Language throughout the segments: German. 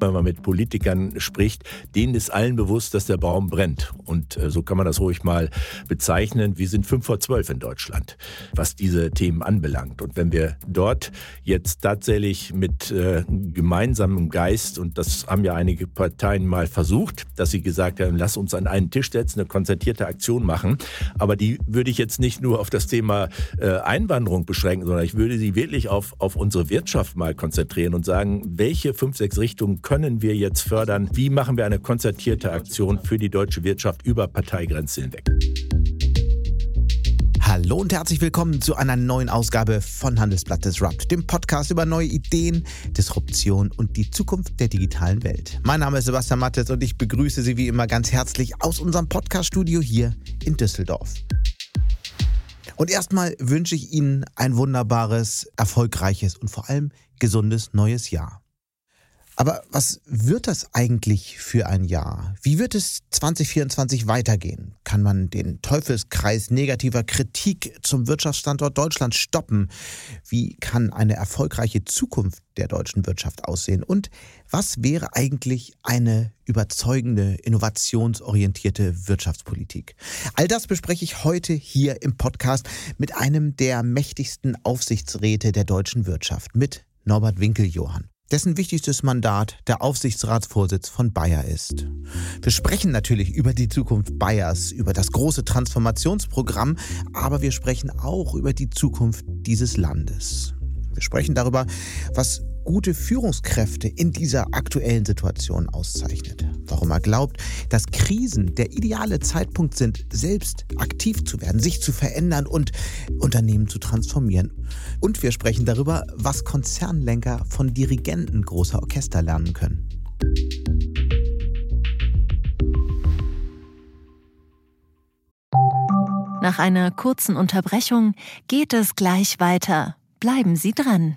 Wenn man mit Politikern spricht, denen ist allen bewusst, dass der Baum brennt. Und äh, so kann man das ruhig mal bezeichnen. Wir sind fünf vor zwölf in Deutschland, was diese Themen anbelangt. Und wenn wir dort jetzt tatsächlich mit äh, gemeinsamem Geist, und das haben ja einige Parteien mal versucht, dass sie gesagt haben, lass uns an einen Tisch setzen, eine konzertierte Aktion machen. Aber die würde ich jetzt nicht nur auf das Thema äh, Einwanderung beschränken, sondern ich würde sie wirklich auf, auf unsere Wirtschaft mal konzentrieren und sagen, welche fünf, sechs Richtungen können wir jetzt fördern? Wie machen wir eine konzertierte Aktion für die deutsche Wirtschaft über Parteigrenzen hinweg? Hallo und herzlich willkommen zu einer neuen Ausgabe von Handelsblatt Disrupt, dem Podcast über neue Ideen, Disruption und die Zukunft der digitalen Welt. Mein Name ist Sebastian Mattes und ich begrüße Sie wie immer ganz herzlich aus unserem Podcaststudio hier in Düsseldorf. Und erstmal wünsche ich Ihnen ein wunderbares, erfolgreiches und vor allem gesundes neues Jahr. Aber was wird das eigentlich für ein Jahr? Wie wird es 2024 weitergehen? Kann man den Teufelskreis negativer Kritik zum Wirtschaftsstandort Deutschland stoppen? Wie kann eine erfolgreiche Zukunft der deutschen Wirtschaft aussehen? Und was wäre eigentlich eine überzeugende, innovationsorientierte Wirtschaftspolitik? All das bespreche ich heute hier im Podcast mit einem der mächtigsten Aufsichtsräte der deutschen Wirtschaft, mit Norbert Winkeljohann dessen wichtigstes Mandat der Aufsichtsratsvorsitz von Bayer ist. Wir sprechen natürlich über die Zukunft Bayers, über das große Transformationsprogramm, aber wir sprechen auch über die Zukunft dieses Landes. Wir sprechen darüber, was gute Führungskräfte in dieser aktuellen Situation auszeichnet. Warum er glaubt, dass Krisen der ideale Zeitpunkt sind, selbst aktiv zu werden, sich zu verändern und Unternehmen zu transformieren. Und wir sprechen darüber, was Konzernlenker von Dirigenten großer Orchester lernen können. Nach einer kurzen Unterbrechung geht es gleich weiter. Bleiben Sie dran.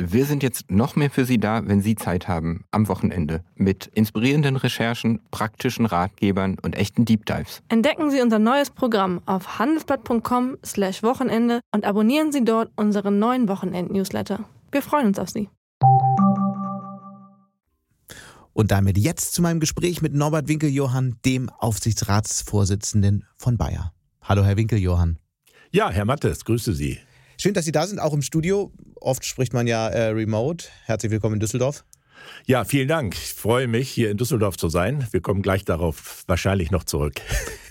Wir sind jetzt noch mehr für Sie da, wenn Sie Zeit haben, am Wochenende, mit inspirierenden Recherchen, praktischen Ratgebern und echten Deep Dives. Entdecken Sie unser neues Programm auf handelsblatt.com/slash Wochenende und abonnieren Sie dort unseren neuen Wochenend-Newsletter. Wir freuen uns auf Sie. Und damit jetzt zu meinem Gespräch mit Norbert Winkeljohann, dem Aufsichtsratsvorsitzenden von Bayer. Hallo, Herr Winkeljohann. Ja, Herr Mattes, grüße Sie. Schön, dass Sie da sind, auch im Studio. Oft spricht man ja äh, remote. Herzlich willkommen in Düsseldorf. Ja, vielen Dank. Ich freue mich, hier in Düsseldorf zu sein. Wir kommen gleich darauf wahrscheinlich noch zurück.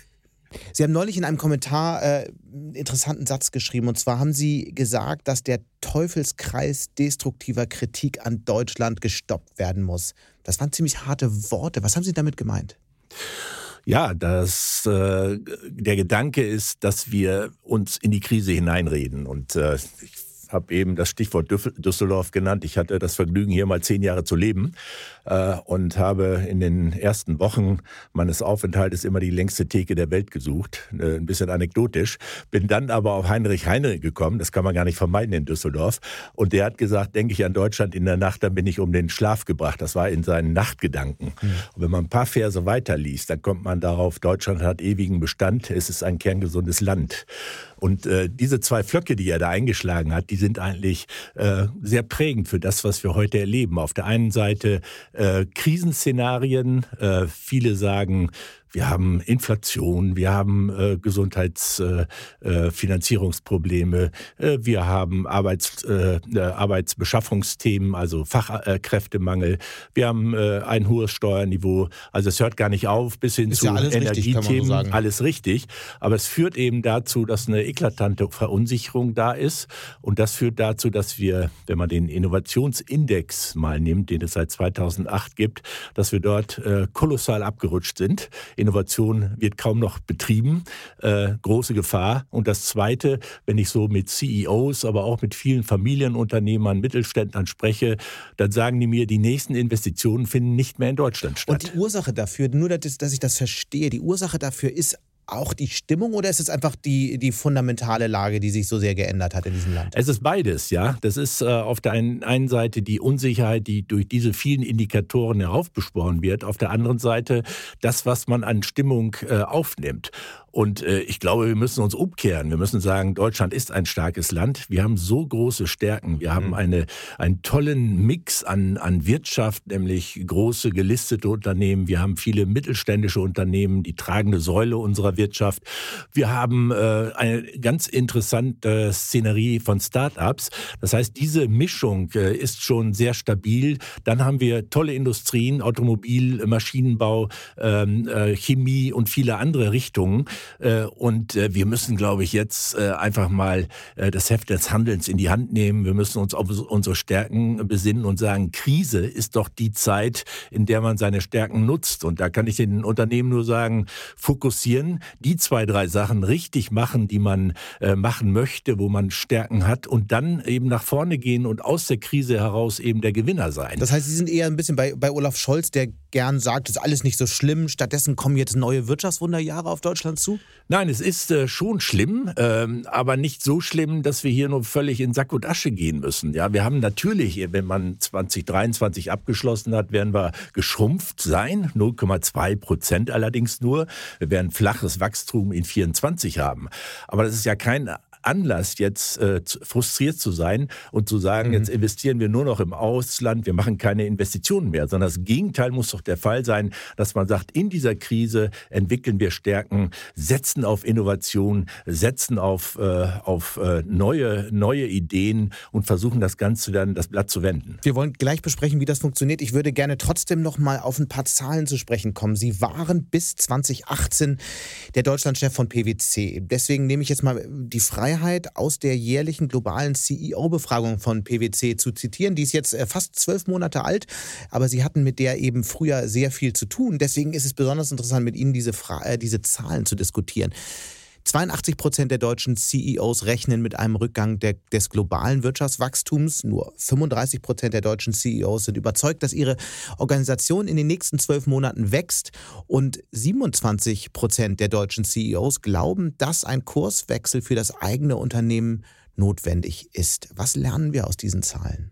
Sie haben neulich in einem Kommentar äh, einen interessanten Satz geschrieben. Und zwar haben Sie gesagt, dass der Teufelskreis destruktiver Kritik an Deutschland gestoppt werden muss. Das waren ziemlich harte Worte. Was haben Sie damit gemeint? Ja, das, äh, der Gedanke ist, dass wir uns in die Krise hineinreden. Und äh, ich habe eben das Stichwort Düsseldorf genannt. Ich hatte das Vergnügen, hier mal zehn Jahre zu leben und habe in den ersten Wochen meines Aufenthaltes immer die längste Theke der Welt gesucht. Äh, ein bisschen anekdotisch. Bin dann aber auf Heinrich Heinrich gekommen. Das kann man gar nicht vermeiden in Düsseldorf. Und der hat gesagt, denke ich an Deutschland in der Nacht, dann bin ich um den Schlaf gebracht. Das war in seinen Nachtgedanken. Mhm. Und wenn man ein paar Verse weiterliest, dann kommt man darauf, Deutschland hat ewigen Bestand. Es ist ein kerngesundes Land. Und äh, diese zwei Flöcke, die er da eingeschlagen hat, die sind eigentlich äh, sehr prägend für das, was wir heute erleben. Auf der einen Seite äh, Krisenszenarien. Äh, viele sagen, wir haben Inflation, wir haben äh, Gesundheitsfinanzierungsprobleme, äh, äh, wir haben Arbeits, äh, äh, Arbeitsbeschaffungsthemen, also Fachkräftemangel, wir haben äh, ein hohes Steuerniveau. Also es hört gar nicht auf bis hin Ist zu ja alles Energiethemen, richtig, so alles richtig. Aber es führt eben dazu, dass eine eklatante Verunsicherung da ist. Und das führt dazu, dass wir, wenn man den Innovationsindex mal nimmt, den es seit 2008 gibt, dass wir dort kolossal abgerutscht sind. Innovation wird kaum noch betrieben. Äh, große Gefahr. Und das Zweite, wenn ich so mit CEOs, aber auch mit vielen Familienunternehmern, Mittelständlern spreche, dann sagen die mir, die nächsten Investitionen finden nicht mehr in Deutschland statt. Und die Ursache dafür, nur dass ich das verstehe, die Ursache dafür ist auch die Stimmung oder ist es einfach die, die fundamentale Lage, die sich so sehr geändert hat in diesem Land? Es ist beides, ja. Das ist äh, auf der einen, Seite die Unsicherheit, die durch diese vielen Indikatoren heraufbeschworen wird. Auf der anderen Seite das, was man an Stimmung äh, aufnimmt. Und äh, ich glaube, wir müssen uns umkehren. Wir müssen sagen, Deutschland ist ein starkes Land. Wir haben so große Stärken. Wir haben mhm. eine, einen tollen Mix an, an Wirtschaft, nämlich große gelistete Unternehmen. Wir haben viele mittelständische Unternehmen, die tragende Säule unserer Wirtschaft. Wir haben äh, eine ganz interessante Szenerie von Start-ups. Das heißt, diese Mischung äh, ist schon sehr stabil. Dann haben wir tolle Industrien, Automobil, Maschinenbau, ähm, äh, Chemie und viele andere Richtungen. Äh, und äh, wir müssen, glaube ich, jetzt äh, einfach mal das Heft des Handelns in die Hand nehmen. Wir müssen uns auf unsere Stärken besinnen und sagen, Krise ist doch die Zeit, in der man seine Stärken nutzt. Und da kann ich den Unternehmen nur sagen, fokussieren, die zwei, drei Sachen richtig machen, die man machen möchte, wo man Stärken hat und dann eben nach vorne gehen und aus der Krise heraus eben der Gewinner sein. Das heißt, Sie sind eher ein bisschen bei, bei Olaf Scholz, der gern sagt, es ist alles nicht so schlimm. Stattdessen kommen jetzt neue Wirtschaftswunderjahre auf Deutschland zu? Nein, es ist äh, schon schlimm, ähm, aber nicht so schlimm, dass wir hier nur völlig in Sack und Asche gehen müssen. Ja, wir haben natürlich, wenn man 2023 abgeschlossen hat, werden wir geschrumpft sein, 0,2 Prozent allerdings nur. Wir werden flaches Wachstum in 24 haben. Aber das ist ja kein Anlass, jetzt äh, frustriert zu sein und zu sagen, mhm. jetzt investieren wir nur noch im Ausland, wir machen keine Investitionen mehr, sondern das Gegenteil muss doch der Fall sein, dass man sagt, in dieser Krise entwickeln wir Stärken, setzen auf Innovation, setzen auf, äh, auf äh, neue, neue Ideen und versuchen das Ganze dann das Blatt zu wenden. Wir wollen gleich besprechen, wie das funktioniert. Ich würde gerne trotzdem noch mal auf ein paar Zahlen zu sprechen kommen. Sie waren bis 2018 der Deutschlandchef von PwC. Deswegen nehme ich jetzt mal die Freiheit Freiheit aus der jährlichen globalen CEO-Befragung von PwC zu zitieren. Die ist jetzt äh, fast zwölf Monate alt, aber Sie hatten mit der eben früher sehr viel zu tun. Deswegen ist es besonders interessant, mit Ihnen diese, Fra äh, diese Zahlen zu diskutieren. 82 Prozent der deutschen CEOs rechnen mit einem Rückgang der, des globalen Wirtschaftswachstums. Nur 35 Prozent der deutschen CEOs sind überzeugt, dass ihre Organisation in den nächsten zwölf Monaten wächst. Und 27 Prozent der deutschen CEOs glauben, dass ein Kurswechsel für das eigene Unternehmen notwendig ist. Was lernen wir aus diesen Zahlen?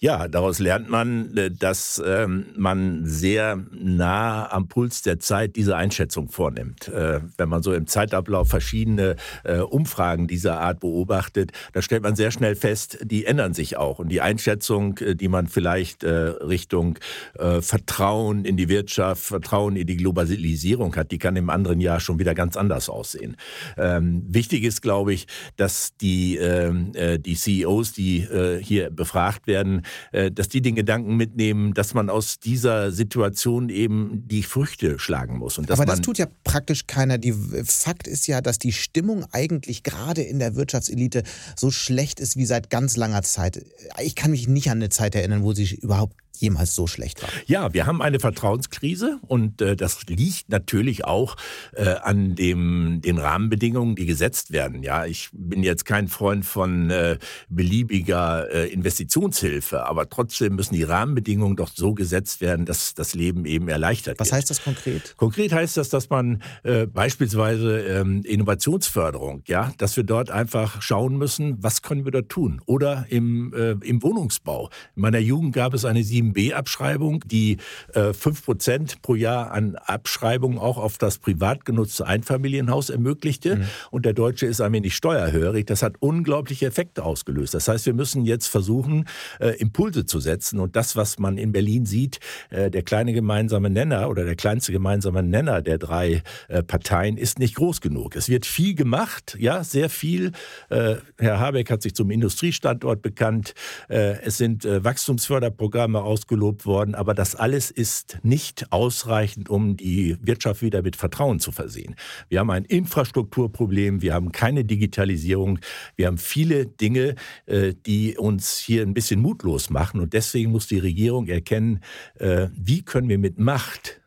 Ja, daraus lernt man, äh, dass ähm, man sehr nah am Puls der Zeit diese Einschätzung vornimmt. Äh, wenn man so im Zeitablauf verschiedene äh, Umfragen dieser Art beobachtet, da stellt man sehr schnell fest, die ändern sich auch. Und die Einschätzung, die man vielleicht Richtung Vertrauen in die Wirtschaft, Vertrauen in die Globalisierung hat, die kann im anderen Jahr schon wieder ganz anders aussehen. Ähm, wichtig ist, glaube ich, dass die, ähm, die CEOs, die hier befragt werden, werden, äh, dass die den Gedanken mitnehmen, dass man aus dieser Situation eben die Früchte schlagen muss. Und Aber das tut ja praktisch keiner. Die Fakt ist ja, dass die Stimmung eigentlich gerade in der Wirtschaftselite so schlecht ist wie seit ganz langer Zeit. Ich kann mich nicht an eine Zeit erinnern, wo sie überhaupt jemals so schlecht war. Ja, wir haben eine Vertrauenskrise und äh, das liegt natürlich auch äh, an dem, den Rahmenbedingungen, die gesetzt werden. Ja, ich bin jetzt kein Freund von äh, beliebiger äh, Investitionshilfe, aber trotzdem müssen die Rahmenbedingungen doch so gesetzt werden, dass das Leben eben erleichtert Was wird. Was heißt das konkret? Konkret heißt das, dass man äh, beispielsweise ähm, Innovationsförderung, ja, dass wir dort einfach schauen müssen, was können wir da tun? Oder im, äh, im Wohnungsbau. In meiner Jugend gab es eine 7 7b-Abschreibung, die äh, 5% pro Jahr an Abschreibung auch auf das privat genutzte Einfamilienhaus ermöglichte. Mhm. Und der Deutsche ist ein wenig steuerhörig. Das hat unglaubliche Effekte ausgelöst. Das heißt, wir müssen jetzt versuchen, äh, Impulse zu setzen. Und das, was man in Berlin sieht, äh, der kleine gemeinsame Nenner oder der kleinste gemeinsame Nenner der drei äh, Parteien ist nicht groß genug. Es wird viel gemacht, ja, sehr viel. Äh, Herr Habeck hat sich zum Industriestandort bekannt. Äh, es sind äh, Wachstumsförderprogramme ausgelobt worden, aber das alles ist nicht ausreichend, um die Wirtschaft wieder mit Vertrauen zu versehen. Wir haben ein Infrastrukturproblem, wir haben keine Digitalisierung, wir haben viele Dinge, äh, die uns hier ein bisschen mutlos machen und deswegen muss die Regierung erkennen, äh, wie können wir mit Macht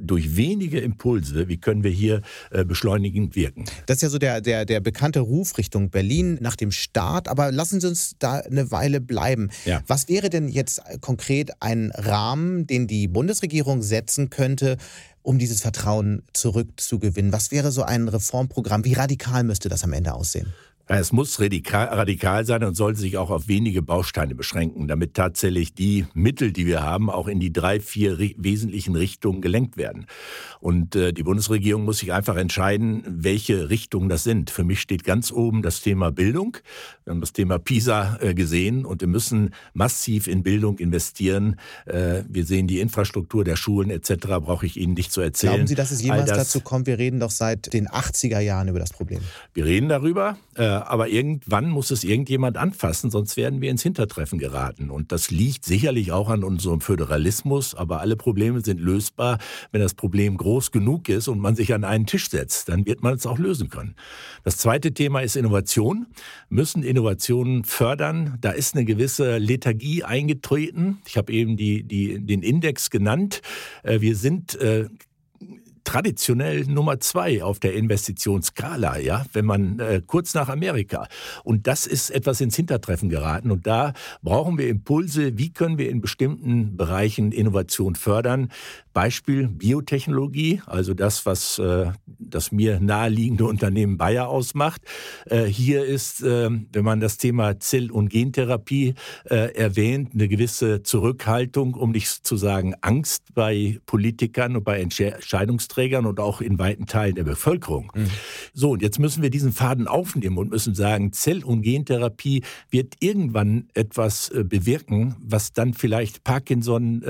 durch wenige Impulse, wie können wir hier äh, beschleunigend wirken. Das ist ja so der, der, der bekannte Ruf Richtung Berlin nach dem Start. Aber lassen Sie uns da eine Weile bleiben. Ja. Was wäre denn jetzt konkret ein Rahmen, den die Bundesregierung setzen könnte, um dieses Vertrauen zurückzugewinnen? Was wäre so ein Reformprogramm? Wie radikal müsste das am Ende aussehen? Es muss radikal, radikal, sein und sollte sich auch auf wenige Bausteine beschränken, damit tatsächlich die Mittel, die wir haben, auch in die drei, vier wesentlichen Richtungen gelenkt werden. Und äh, die Bundesregierung muss sich einfach entscheiden, welche Richtungen das sind. Für mich steht ganz oben das Thema Bildung. Wir haben das Thema PISA äh, gesehen und wir müssen massiv in Bildung investieren. Äh, wir sehen die Infrastruktur der Schulen etc. Brauche ich Ihnen nicht zu erzählen. Glauben Sie, dass es jemals das, dazu kommt? Wir reden doch seit den 80er Jahren über das Problem. Wir reden darüber. Äh, aber irgendwann muss es irgendjemand anfassen, sonst werden wir ins Hintertreffen geraten. Und das liegt sicherlich auch an unserem Föderalismus, aber alle Probleme sind lösbar, wenn das Problem groß genug ist und man sich an einen Tisch setzt. Dann wird man es auch lösen können. Das zweite Thema ist Innovation. Müssen Innovationen fördern. Da ist eine gewisse Lethargie eingetreten. Ich habe eben die, die, den Index genannt. Äh, wir sind äh, traditionell Nummer zwei auf der Investitionsskala, ja, wenn man äh, kurz nach Amerika. Und das ist etwas ins Hintertreffen geraten. Und da brauchen wir Impulse. Wie können wir in bestimmten Bereichen Innovation fördern? Beispiel Biotechnologie, also das, was äh, das mir naheliegende Unternehmen Bayer ausmacht. Äh, hier ist, äh, wenn man das Thema Zell- und Gentherapie äh, erwähnt, eine gewisse Zurückhaltung, um nicht zu sagen Angst bei Politikern und bei Entscheidungsträgern und auch in weiten Teilen der Bevölkerung. Mhm. So, und jetzt müssen wir diesen Faden aufnehmen und müssen sagen, Zell- und Gentherapie wird irgendwann etwas bewirken, was dann vielleicht Parkinson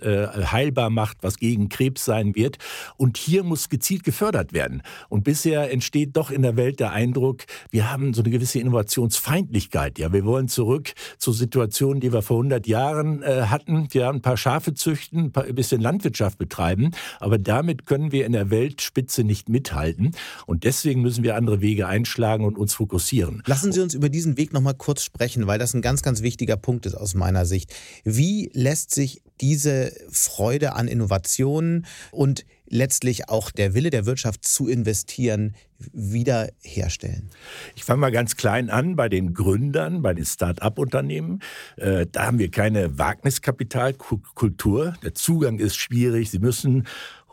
heilbar macht, was gegen Krebs sein wird. Und hier muss gezielt gefördert werden. Und bisher entsteht doch in der Welt der Eindruck, wir haben so eine gewisse Innovationsfeindlichkeit. Ja, wir wollen zurück zu Situationen, die wir vor 100 Jahren äh, hatten. Wir haben ein paar Schafe züchten, ein, bisschen Landwirtschaft betreiben. Aber damit können wir in der Weltspitze nicht mithalten. Und deswegen müssen wir andere Wege einschlagen und uns fokussieren. Lassen Sie uns über diesen Weg noch mal kurz sprechen, weil das ein ganz, ganz wichtiger Punkt ist aus meiner Sicht. Wie lässt sich diese Freude an Innovationen und letztlich auch der Wille der Wirtschaft zu investieren wiederherstellen? Ich fange mal ganz klein an bei den Gründern, bei den Start-up-Unternehmen. Äh, da haben wir keine Wagniskapitalkultur. Der Zugang ist schwierig. Sie müssen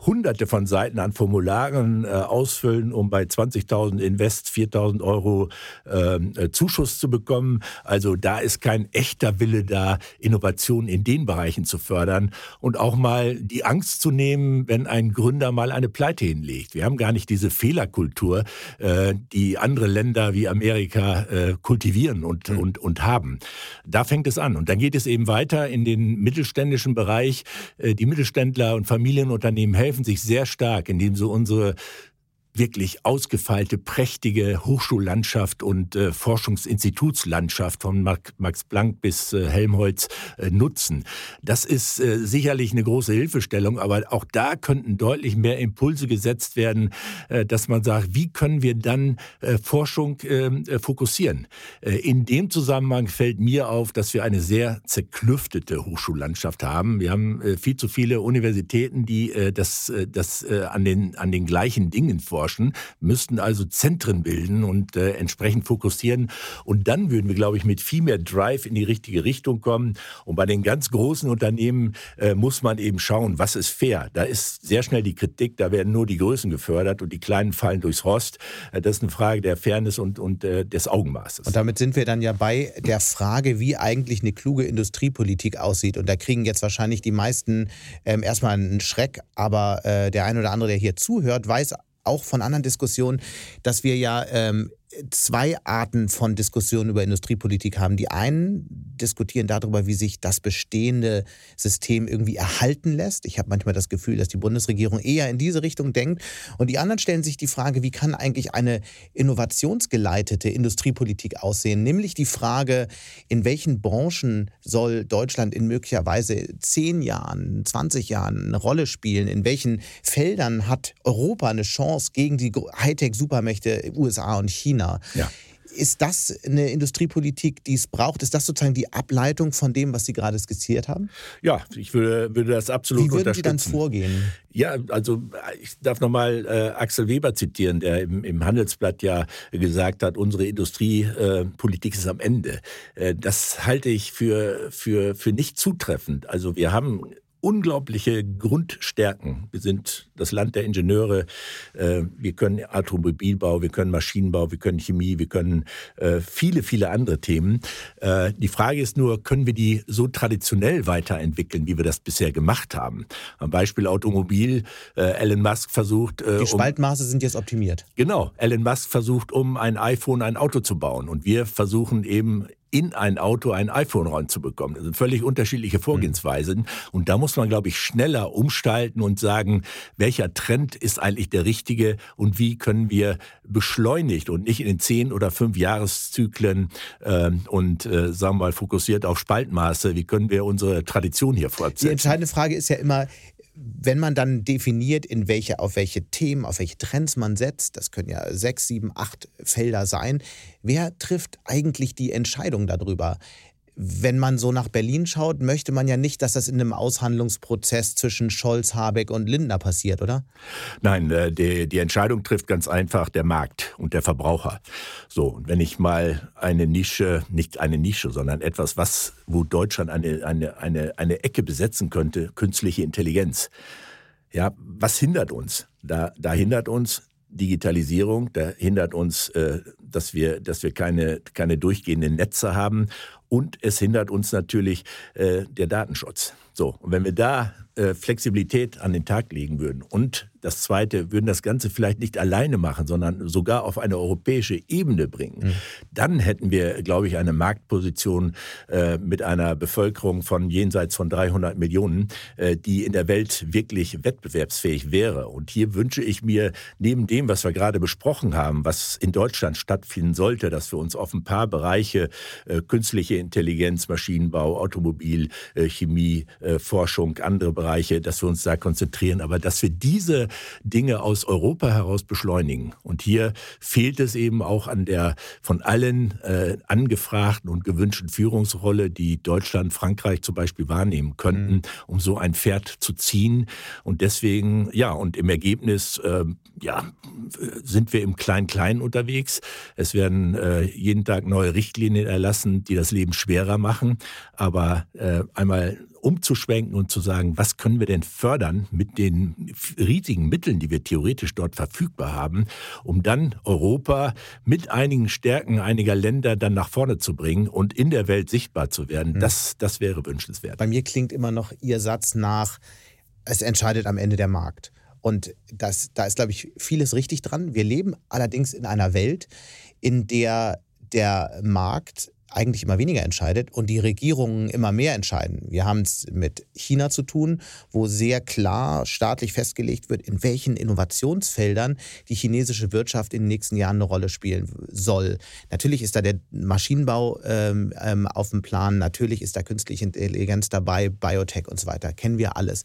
hunderte von Seiten an Formularen äh, ausfüllen, um bei 20.000 Invest 4.000 Euro ähm, äh, Zuschuss zu bekommen. Also da ist kein echter Wille da, Innovationen in den Bereichen zu fördern und auch mal die Angst zu nehmen, wenn ein Gründer mal eine Pleite hinlegt. Wir haben gar nicht diese Fehlerkultur, äh, die andere Länder wie Amerika äh, kultivieren und, mhm. und, und haben. Da fängt es an. Und dann geht es eben weiter in den mittelständischen Bereich. Äh, die Mittelständler und Familienunternehmen helfen helfen sich sehr stark, indem sie unsere wirklich ausgefeilte, prächtige Hochschullandschaft und äh, Forschungsinstitutslandschaft von Max Planck bis äh, Helmholtz äh, nutzen. Das ist äh, sicherlich eine große Hilfestellung, aber auch da könnten deutlich mehr Impulse gesetzt werden, äh, dass man sagt, wie können wir dann äh, Forschung ähm, fokussieren. in dem Zusammenhang fällt mir auf, dass wir eine sehr zerklüftete Hochschullandschaft haben. Wir haben viel zu viele Universitäten, die das, das an, den, an den gleichen Dingen forschen forschen, müssten also Zentren bilden und äh, entsprechend fokussieren. Und dann würden wir, glaube ich, mit viel mehr Drive in die richtige Richtung kommen. Und bei den ganz großen Unternehmen äh, muss man eben schauen, was ist fair. Da ist sehr schnell die Kritik, da werden nur die Größen gefördert und die Kleinen fallen durchs Rost. Äh, das ist eine Frage der Fairness und, und äh, des Augenmaßes. Und damit sind wir dann ja bei der Frage, wie eigentlich eine kluge Industriepolitik aussieht. Und da kriegen jetzt wahrscheinlich die meisten ähm, erstmal einen Schreck, aber äh, der ein oder andere, der hier zuhört, weiß auch von anderen Diskussionen, dass wir ja ähm, zwei Arten von Diskussionen über Industriepolitik haben. Die einen diskutieren darüber, wie sich das bestehende System irgendwie erhalten lässt. Ich habe manchmal das Gefühl, dass die Bundesregierung eher in diese Richtung denkt. Und die anderen stellen sich die Frage, wie kann eigentlich eine innovationsgeleitete Industriepolitik aussehen? Nämlich die Frage, in welchen Branchen soll Deutschland in möglicherweise zehn Jahren, 20 Jahren eine Rolle spielen? In welchen Feldern hat Europa eine Chance gegen die Hightech-Supermächte USA und China? Ja. Ist das eine Industriepolitik, die es braucht? Ist das sozusagen die Ableitung von dem, was Sie gerade skizziert haben? Ja, ich würde, würde das absolut Wie würden. Sie dann vorgehen? Ja, also ich darf nochmal äh, Axel Weber zitieren, der im, im, Handelsblatt ja gesagt hat, unsere Industriepolitik äh, ist am Ende. Äh, das halte ich für, für, für nicht zutreffend. Also wir haben unglaubliche Grundstärken. Wir sind das Land der Ingenieure. Äh, wir können Automobilbau, wir können Maschinenbau, wir können Chemie, wir können äh, viele, viele andere Themen. Äh, die Frage ist nur, können wir die so traditionell weiterentwickeln, wie wir das bisher gemacht haben? Am Beispiel Automobil. Elon Musk versucht. Die Spaltmaße um, sind jetzt optimiert. Genau. Elon Musk versucht, um ein iPhone ein Auto zu bauen. Und wir versuchen eben in ein Auto ein iPhone ranzubekommen. Das sind völlig unterschiedliche Vorgehensweisen. Und da muss man, glaube ich, schneller umstalten und sagen, welcher Trend ist eigentlich der richtige und wie können wir beschleunigt und nicht in den zehn oder fünf Jahreszyklen äh, und, äh, sagen wir mal, fokussiert auf Spaltmaße, wie können wir unsere Tradition hier fortsetzen? Die entscheidende Frage ist ja immer, wenn man dann definiert, in welche, auf welche Themen, auf welche Trends man setzt, das können ja sechs, sieben, acht Felder sein, wer trifft eigentlich die Entscheidung darüber? Wenn man so nach Berlin schaut, möchte man ja nicht, dass das in einem Aushandlungsprozess zwischen Scholz, Habeck und Lindner passiert, oder? Nein, äh, die, die Entscheidung trifft ganz einfach der Markt und der Verbraucher. So, und wenn ich mal eine Nische, nicht eine Nische, sondern etwas, was, wo Deutschland eine, eine, eine, eine Ecke besetzen könnte, künstliche Intelligenz. Ja, was hindert uns? Da, da hindert uns Digitalisierung, da hindert uns, äh, dass wir, dass wir keine, keine durchgehenden Netze haben und es hindert uns natürlich äh, der Datenschutz. So, und wenn wir da äh, Flexibilität an den Tag legen würden und das Zweite, würden das Ganze vielleicht nicht alleine machen, sondern sogar auf eine europäische Ebene bringen, mhm. dann hätten wir, glaube ich, eine Marktposition äh, mit einer Bevölkerung von jenseits von 300 Millionen, äh, die in der Welt wirklich wettbewerbsfähig wäre. Und hier wünsche ich mir, neben dem, was wir gerade besprochen haben, was in Deutschland stattfinden sollte, dass wir uns auf ein paar Bereiche äh, künstliche Intelligenz, Maschinenbau, Automobil, äh, Chemie, äh, Forschung, andere Bereiche, dass wir uns da konzentrieren, aber dass wir diese Dinge aus Europa heraus beschleunigen. Und hier fehlt es eben auch an der von allen äh, angefragten und gewünschten Führungsrolle, die Deutschland, Frankreich zum Beispiel wahrnehmen könnten, mhm. um so ein Pferd zu ziehen. Und deswegen, ja, und im Ergebnis, äh, ja, sind wir im Klein-Klein unterwegs. Es werden äh, jeden Tag neue Richtlinien erlassen, die das Leben schwerer machen. Aber äh, einmal umzuschwenken und zu sagen, was können wir denn fördern mit den riesigen Mitteln, die wir theoretisch dort verfügbar haben, um dann Europa mit einigen Stärken einiger Länder dann nach vorne zu bringen und in der Welt sichtbar zu werden. Mhm. Das, das wäre wünschenswert. Bei mir klingt immer noch Ihr Satz nach, es entscheidet am Ende der Markt. Und das, da ist, glaube ich, vieles richtig dran. Wir leben allerdings in einer Welt, in der der Markt eigentlich immer weniger entscheidet und die Regierungen immer mehr entscheiden. Wir haben es mit China zu tun, wo sehr klar staatlich festgelegt wird, in welchen Innovationsfeldern die chinesische Wirtschaft in den nächsten Jahren eine Rolle spielen soll. Natürlich ist da der Maschinenbau ähm, ähm, auf dem Plan, natürlich ist da künstliche Intelligenz dabei, Biotech und so weiter, kennen wir alles.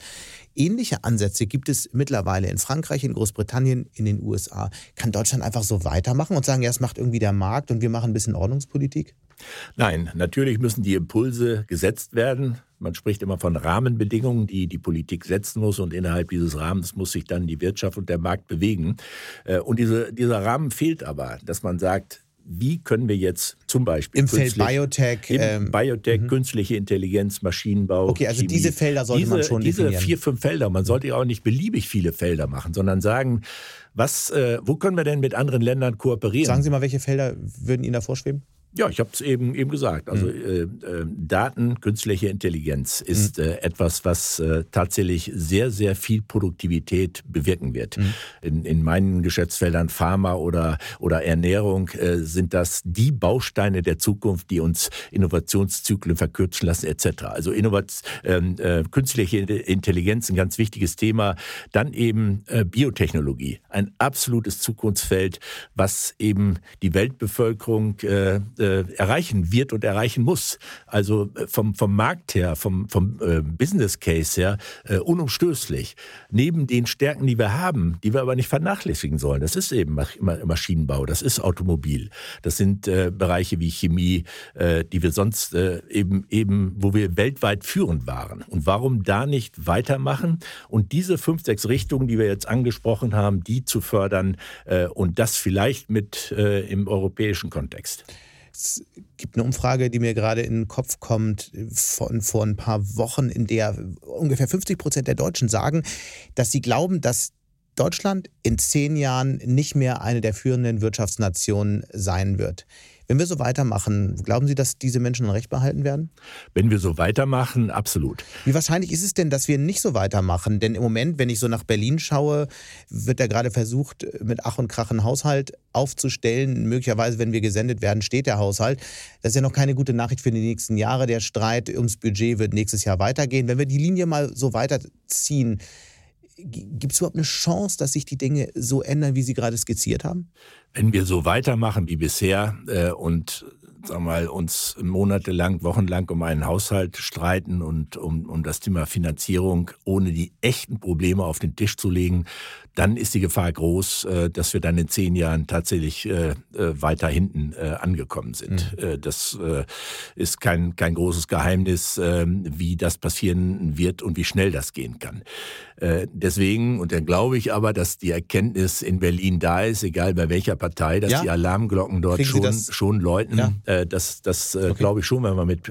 Ähnliche Ansätze gibt es mittlerweile in Frankreich, in Großbritannien, in den USA. Kann Deutschland einfach so weitermachen und sagen, ja, es macht irgendwie der Markt und wir machen ein bisschen Ordnungspolitik? Nein, natürlich müssen die Impulse gesetzt werden. Man spricht immer von Rahmenbedingungen, die die Politik setzen muss und innerhalb dieses Rahmens muss sich dann die Wirtschaft und der Markt bewegen. Äh, und diese, dieser Rahmen fehlt aber, dass man sagt, wie können wir jetzt zum Beispiel im Feld Biotech, ähm, Biotech, mhm. künstliche Intelligenz, Maschinenbau. Okay, also Chemie, diese Felder sollte diese, man schon Diese definieren. vier, fünf Felder. Man sollte ja auch nicht beliebig viele Felder machen, sondern sagen, was, äh, wo können wir denn mit anderen Ländern kooperieren? Sagen Sie mal, welche Felder würden Ihnen da vorschweben? Ja, ich habe es eben eben gesagt. Also mhm. äh, äh, Daten, künstliche Intelligenz ist mhm. äh, etwas, was äh, tatsächlich sehr, sehr viel Produktivität bewirken wird. Mhm. In, in meinen Geschäftsfeldern Pharma oder, oder Ernährung äh, sind das die Bausteine der Zukunft, die uns Innovationszyklen verkürzen lassen etc. Also Innovat ähm, äh, künstliche Intelligenz ein ganz wichtiges Thema. Dann eben Biotechnologie, ein absolutes Zukunftsfeld, was eben die Weltbevölkerung äh, erreichen wird und erreichen muss. Also äh, vom, vom Markt her, vom, vom äh, Business Case her, äh, unumstößlich. Neben den Stärken, die wir haben, die wir aber nicht vernachlässigen sollen. Das ist eben Maschinenbau, das ist Automobil, das sind äh, Bereiche wie Chemie, äh, die wir sonst eben, eben, wo wir weltweit führend waren. Und warum da nicht weitermachen und diese fünf, sechs Richtungen, die wir jetzt angesprochen haben, die zu fördern und das vielleicht mit im europäischen Kontext? Es gibt eine Umfrage, die mir gerade in den Kopf kommt, von vor ein paar Wochen, in der ungefähr 50 Prozent der Deutschen sagen, dass sie glauben, dass Deutschland in zehn Jahren nicht mehr eine der führenden Wirtschaftsnationen sein wird. Wenn wir so weitermachen, glauben Sie, dass diese Menschen ein Recht behalten werden? Wenn wir so weitermachen, absolut. Wie wahrscheinlich ist es denn, dass wir nicht so weitermachen? Denn im Moment, wenn ich so nach Berlin schaue, wird da gerade versucht, mit Ach und Krach einen Haushalt aufzustellen. Möglicherweise, wenn wir gesendet werden, steht der Haushalt. Das ist ja noch keine gute Nachricht für die nächsten Jahre. Der Streit ums Budget wird nächstes Jahr weitergehen. Wenn wir die Linie mal so weiterziehen, Gibt es überhaupt eine Chance, dass sich die Dinge so ändern, wie Sie gerade skizziert haben? Wenn wir so weitermachen wie bisher äh, und sagen mal, uns monatelang, wochenlang um einen Haushalt streiten und um, um das Thema Finanzierung, ohne die echten Probleme auf den Tisch zu legen, dann ist die Gefahr groß, äh, dass wir dann in zehn Jahren tatsächlich äh, äh, weiter hinten angekommen sind. Mhm. Das ist kein, kein großes Geheimnis, ähm, wie das passieren wird und wie schnell das gehen kann. Deswegen, und dann glaube ich aber, dass die Erkenntnis in Berlin da ist, egal bei welcher Partei, dass ja? die Alarmglocken dort schon, schon läuten. Ja. Das, das okay. glaube ich schon, wenn man mit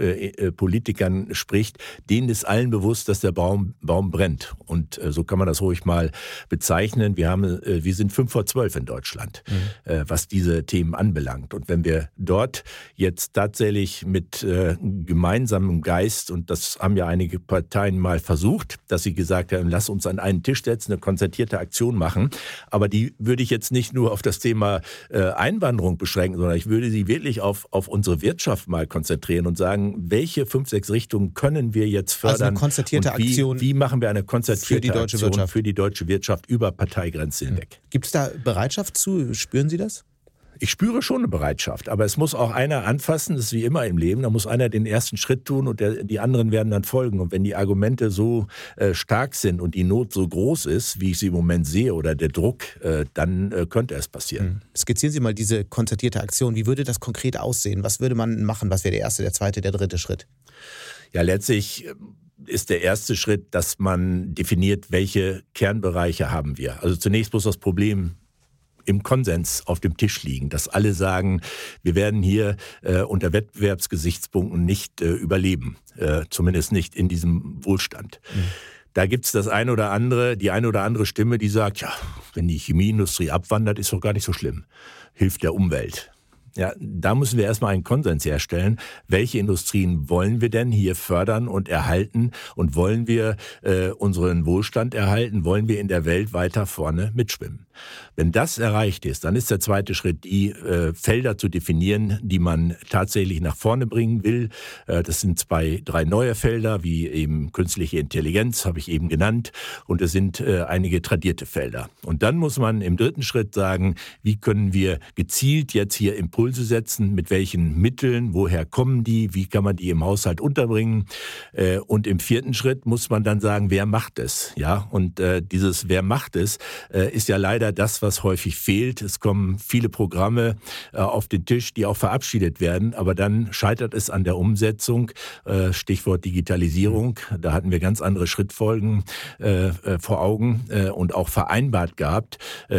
Politikern spricht. Denen ist allen bewusst, dass der Baum, Baum brennt. Und so kann man das ruhig mal bezeichnen rechnen, wir, haben, äh, wir sind fünf vor zwölf in Deutschland, mhm. Äh, was diese Themen anbelangt. Und wenn wir dort jetzt tatsächlich mit äh, gemeinsamem Geist, und das haben ja einige Parteien mal versucht, dass sie gesagt haben, lass uns an einen Tisch setzen, eine konzertierte Aktion machen, aber die würde ich jetzt nicht nur auf das Thema Einwanderung beschränken, sondern ich würde sie wirklich auf, auf unsere Wirtschaft mal konzentrieren und sagen, welche fünf, sechs Richtungen können wir jetzt fördern? Also eine konzertierte wie, Aktion. Wie machen wir eine konzertierte für die deutsche Aktion Wirtschaft. für die deutsche Wirtschaft über Parteigrenze hinweg. Gibt es da Bereitschaft zu? Spüren Sie das? Ich spüre schon eine Bereitschaft, aber es muss auch einer anfassen, das ist wie immer im Leben, da muss einer den ersten Schritt tun und der, die anderen werden dann folgen. Und wenn die Argumente so äh, stark sind und die Not so groß ist, wie ich sie im Moment sehe, oder der Druck, äh, dann äh, könnte es passieren. Hm. Skizzieren Sie mal diese konzertierte Aktion. Wie würde das konkret aussehen? Was würde man machen? Was wäre der erste, der zweite, der dritte Schritt? Ja, letztlich ist der erste Schritt, dass man definiert, welche Kernbereiche haben wir. Also zunächst muss das Problem im Konsens auf dem Tisch liegen, dass alle sagen, wir werden hier äh, unter Wettbewerbsgesichtspunkten nicht äh, überleben, äh, zumindest nicht in diesem Wohlstand. Mhm. Da gibt's das eine oder andere, die eine oder andere Stimme, die sagt, ja, wenn die Chemieindustrie abwandert, ist doch gar nicht so schlimm. Hilft der Umwelt. Ja, da müssen wir erstmal einen Konsens herstellen. Welche Industrien wollen wir denn hier fördern und erhalten? Und wollen wir äh, unseren Wohlstand erhalten? Wollen wir in der Welt weiter vorne mitschwimmen? Wenn das erreicht ist, dann ist der zweite Schritt, die äh, Felder zu definieren, die man tatsächlich nach vorne bringen will. Äh, das sind zwei, drei neue Felder, wie eben künstliche Intelligenz, habe ich eben genannt. Und es sind äh, einige tradierte Felder. Und dann muss man im dritten Schritt sagen, wie können wir gezielt jetzt hier Impulse setzen, mit welchen Mitteln, woher kommen die, wie kann man die im Haushalt unterbringen. Äh, und im vierten Schritt muss man dann sagen, wer macht es? Ja, und äh, dieses Wer macht es äh, ist ja leider das, was häufig fehlt. Es kommen viele Programme auf den Tisch, die auch verabschiedet werden, aber dann scheitert es an der Umsetzung. Stichwort Digitalisierung. Da hatten wir ganz andere Schrittfolgen vor Augen und auch vereinbart gehabt.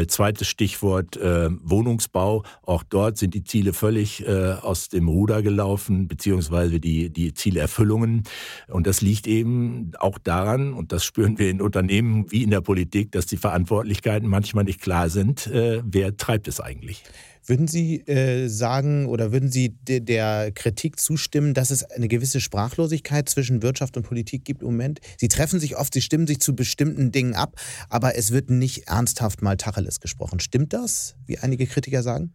Zweites Stichwort Wohnungsbau. Auch dort sind die Ziele völlig aus dem Ruder gelaufen, beziehungsweise die, die Zielerfüllungen. Und das liegt eben auch daran, und das spüren wir in Unternehmen wie in der Politik, dass die Verantwortlichkeiten manchmal nicht klar sind, äh, wer treibt es eigentlich. Würden Sie äh, sagen oder würden Sie de der Kritik zustimmen, dass es eine gewisse Sprachlosigkeit zwischen Wirtschaft und Politik gibt im Moment? Sie treffen sich oft, Sie stimmen sich zu bestimmten Dingen ab, aber es wird nicht ernsthaft mal Tacheles gesprochen. Stimmt das, wie einige Kritiker sagen?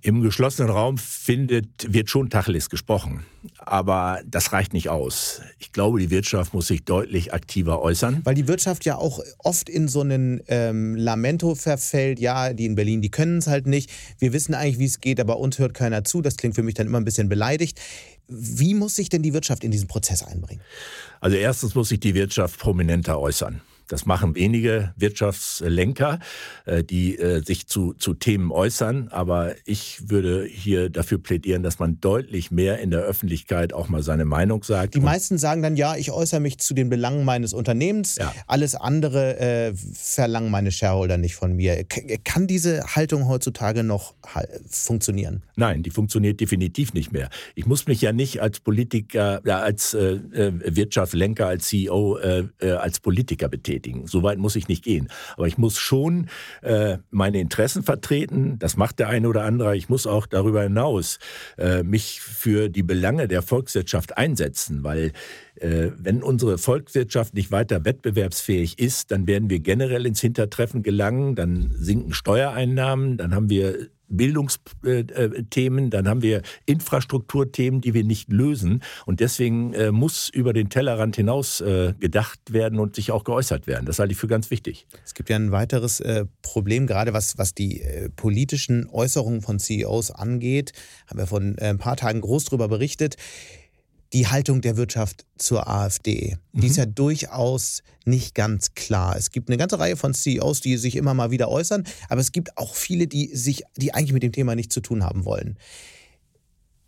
Im geschlossenen Raum findet, wird schon Tacheles gesprochen. Aber das reicht nicht aus. Ich glaube, die Wirtschaft muss sich deutlich aktiver äußern. Weil die Wirtschaft ja auch oft in so einen ähm, Lamento verfällt. Ja, die in Berlin, die können es halt nicht. Wir wissen eigentlich, wie es geht, aber uns hört keiner zu. Das klingt für mich dann immer ein bisschen beleidigt. Wie muss sich denn die Wirtschaft in diesen Prozess einbringen? Also erstens muss sich die Wirtschaft prominenter äußern. Das machen wenige Wirtschaftslenker, äh, die äh, sich zu, zu Themen äußern. Aber ich würde hier dafür plädieren, dass man deutlich mehr in der Öffentlichkeit auch mal seine Meinung sagt. Die meisten sagen dann, ja, ich äußere mich zu den Belangen meines Unternehmens. Ja. Alles andere äh, verlangen meine Shareholder nicht von mir. Kann diese Haltung heutzutage noch funktionieren? Nein, die funktioniert definitiv nicht mehr. Ich muss mich ja nicht als Politiker, äh, als äh, Wirtschaftslenker, als CEO, äh, als Politiker betätigen betätigen. So weit muss ich nicht gehen. Aber ich muss schon äh, meine Interessen vertreten. Das macht der eine oder andere. Ich muss auch darüber hinaus äh, mich für die Belange der Volkswirtschaft einsetzen, weil äh, wenn unsere Volkswirtschaft nicht weiter wettbewerbsfähig ist, dann werden wir generell ins Hintertreffen gelangen, dann sinken Steuereinnahmen, dann haben wir Bildungsthemen, dann haben wir Infrastrukturthemen, die wir nicht lösen. Und deswegen äh, muss über den Tellerrand hinaus äh, gedacht werden und sich auch geäußert werden. Das halte ich für ganz wichtig. Es gibt ja ein weiteres äh, Problem, gerade was, was die politischen Äußerungen von CEOs angeht. Haben wir vor ein paar Tagen groß darüber berichtet die Haltung der Wirtschaft zur AfD. Die ist mhm. ja durchaus nicht ganz klar. Es gibt eine ganze Reihe von CEOs, die sich immer mal wieder äußern, aber es gibt auch viele, die sich, die eigentlich mit dem Thema nichts zu tun haben wollen.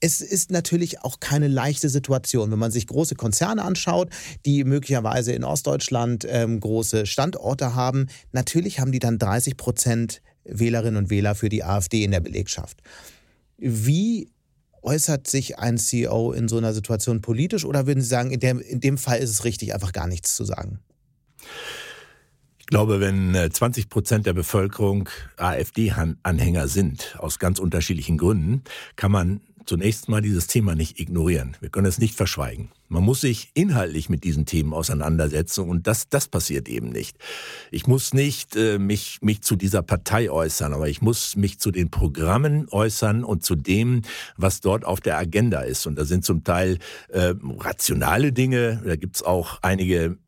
Es ist natürlich auch keine leichte Situation, wenn man sich große Konzerne anschaut, die möglicherweise in Ostdeutschland ähm, große Standorte haben. Natürlich haben die dann 30 Prozent Wählerinnen und Wähler für die AfD in der Belegschaft. Wie äußert sich ein CEO in so einer Situation politisch oder würden Sie sagen, in dem, in dem Fall ist es richtig, einfach gar nichts zu sagen? Ich glaube, wenn 20 äh, Prozent der Bevölkerung AfD-Anhänger sind, aus ganz unterschiedlichen Gründen, kann man zunächst mal dieses Thema nicht ignorieren. Wir können es nicht verschweigen. Man muss sich inhaltlich mit diesen Themen auseinandersetzen und das, das passiert eben nicht. Ich muss nicht äh, mich, mich zu dieser Partei äußern, aber ich muss mich zu den Programmen äußern und zu dem, was dort auf der Agenda ist. Und da sind zum Teil äh, rationale Dinge, da gibt's auch einige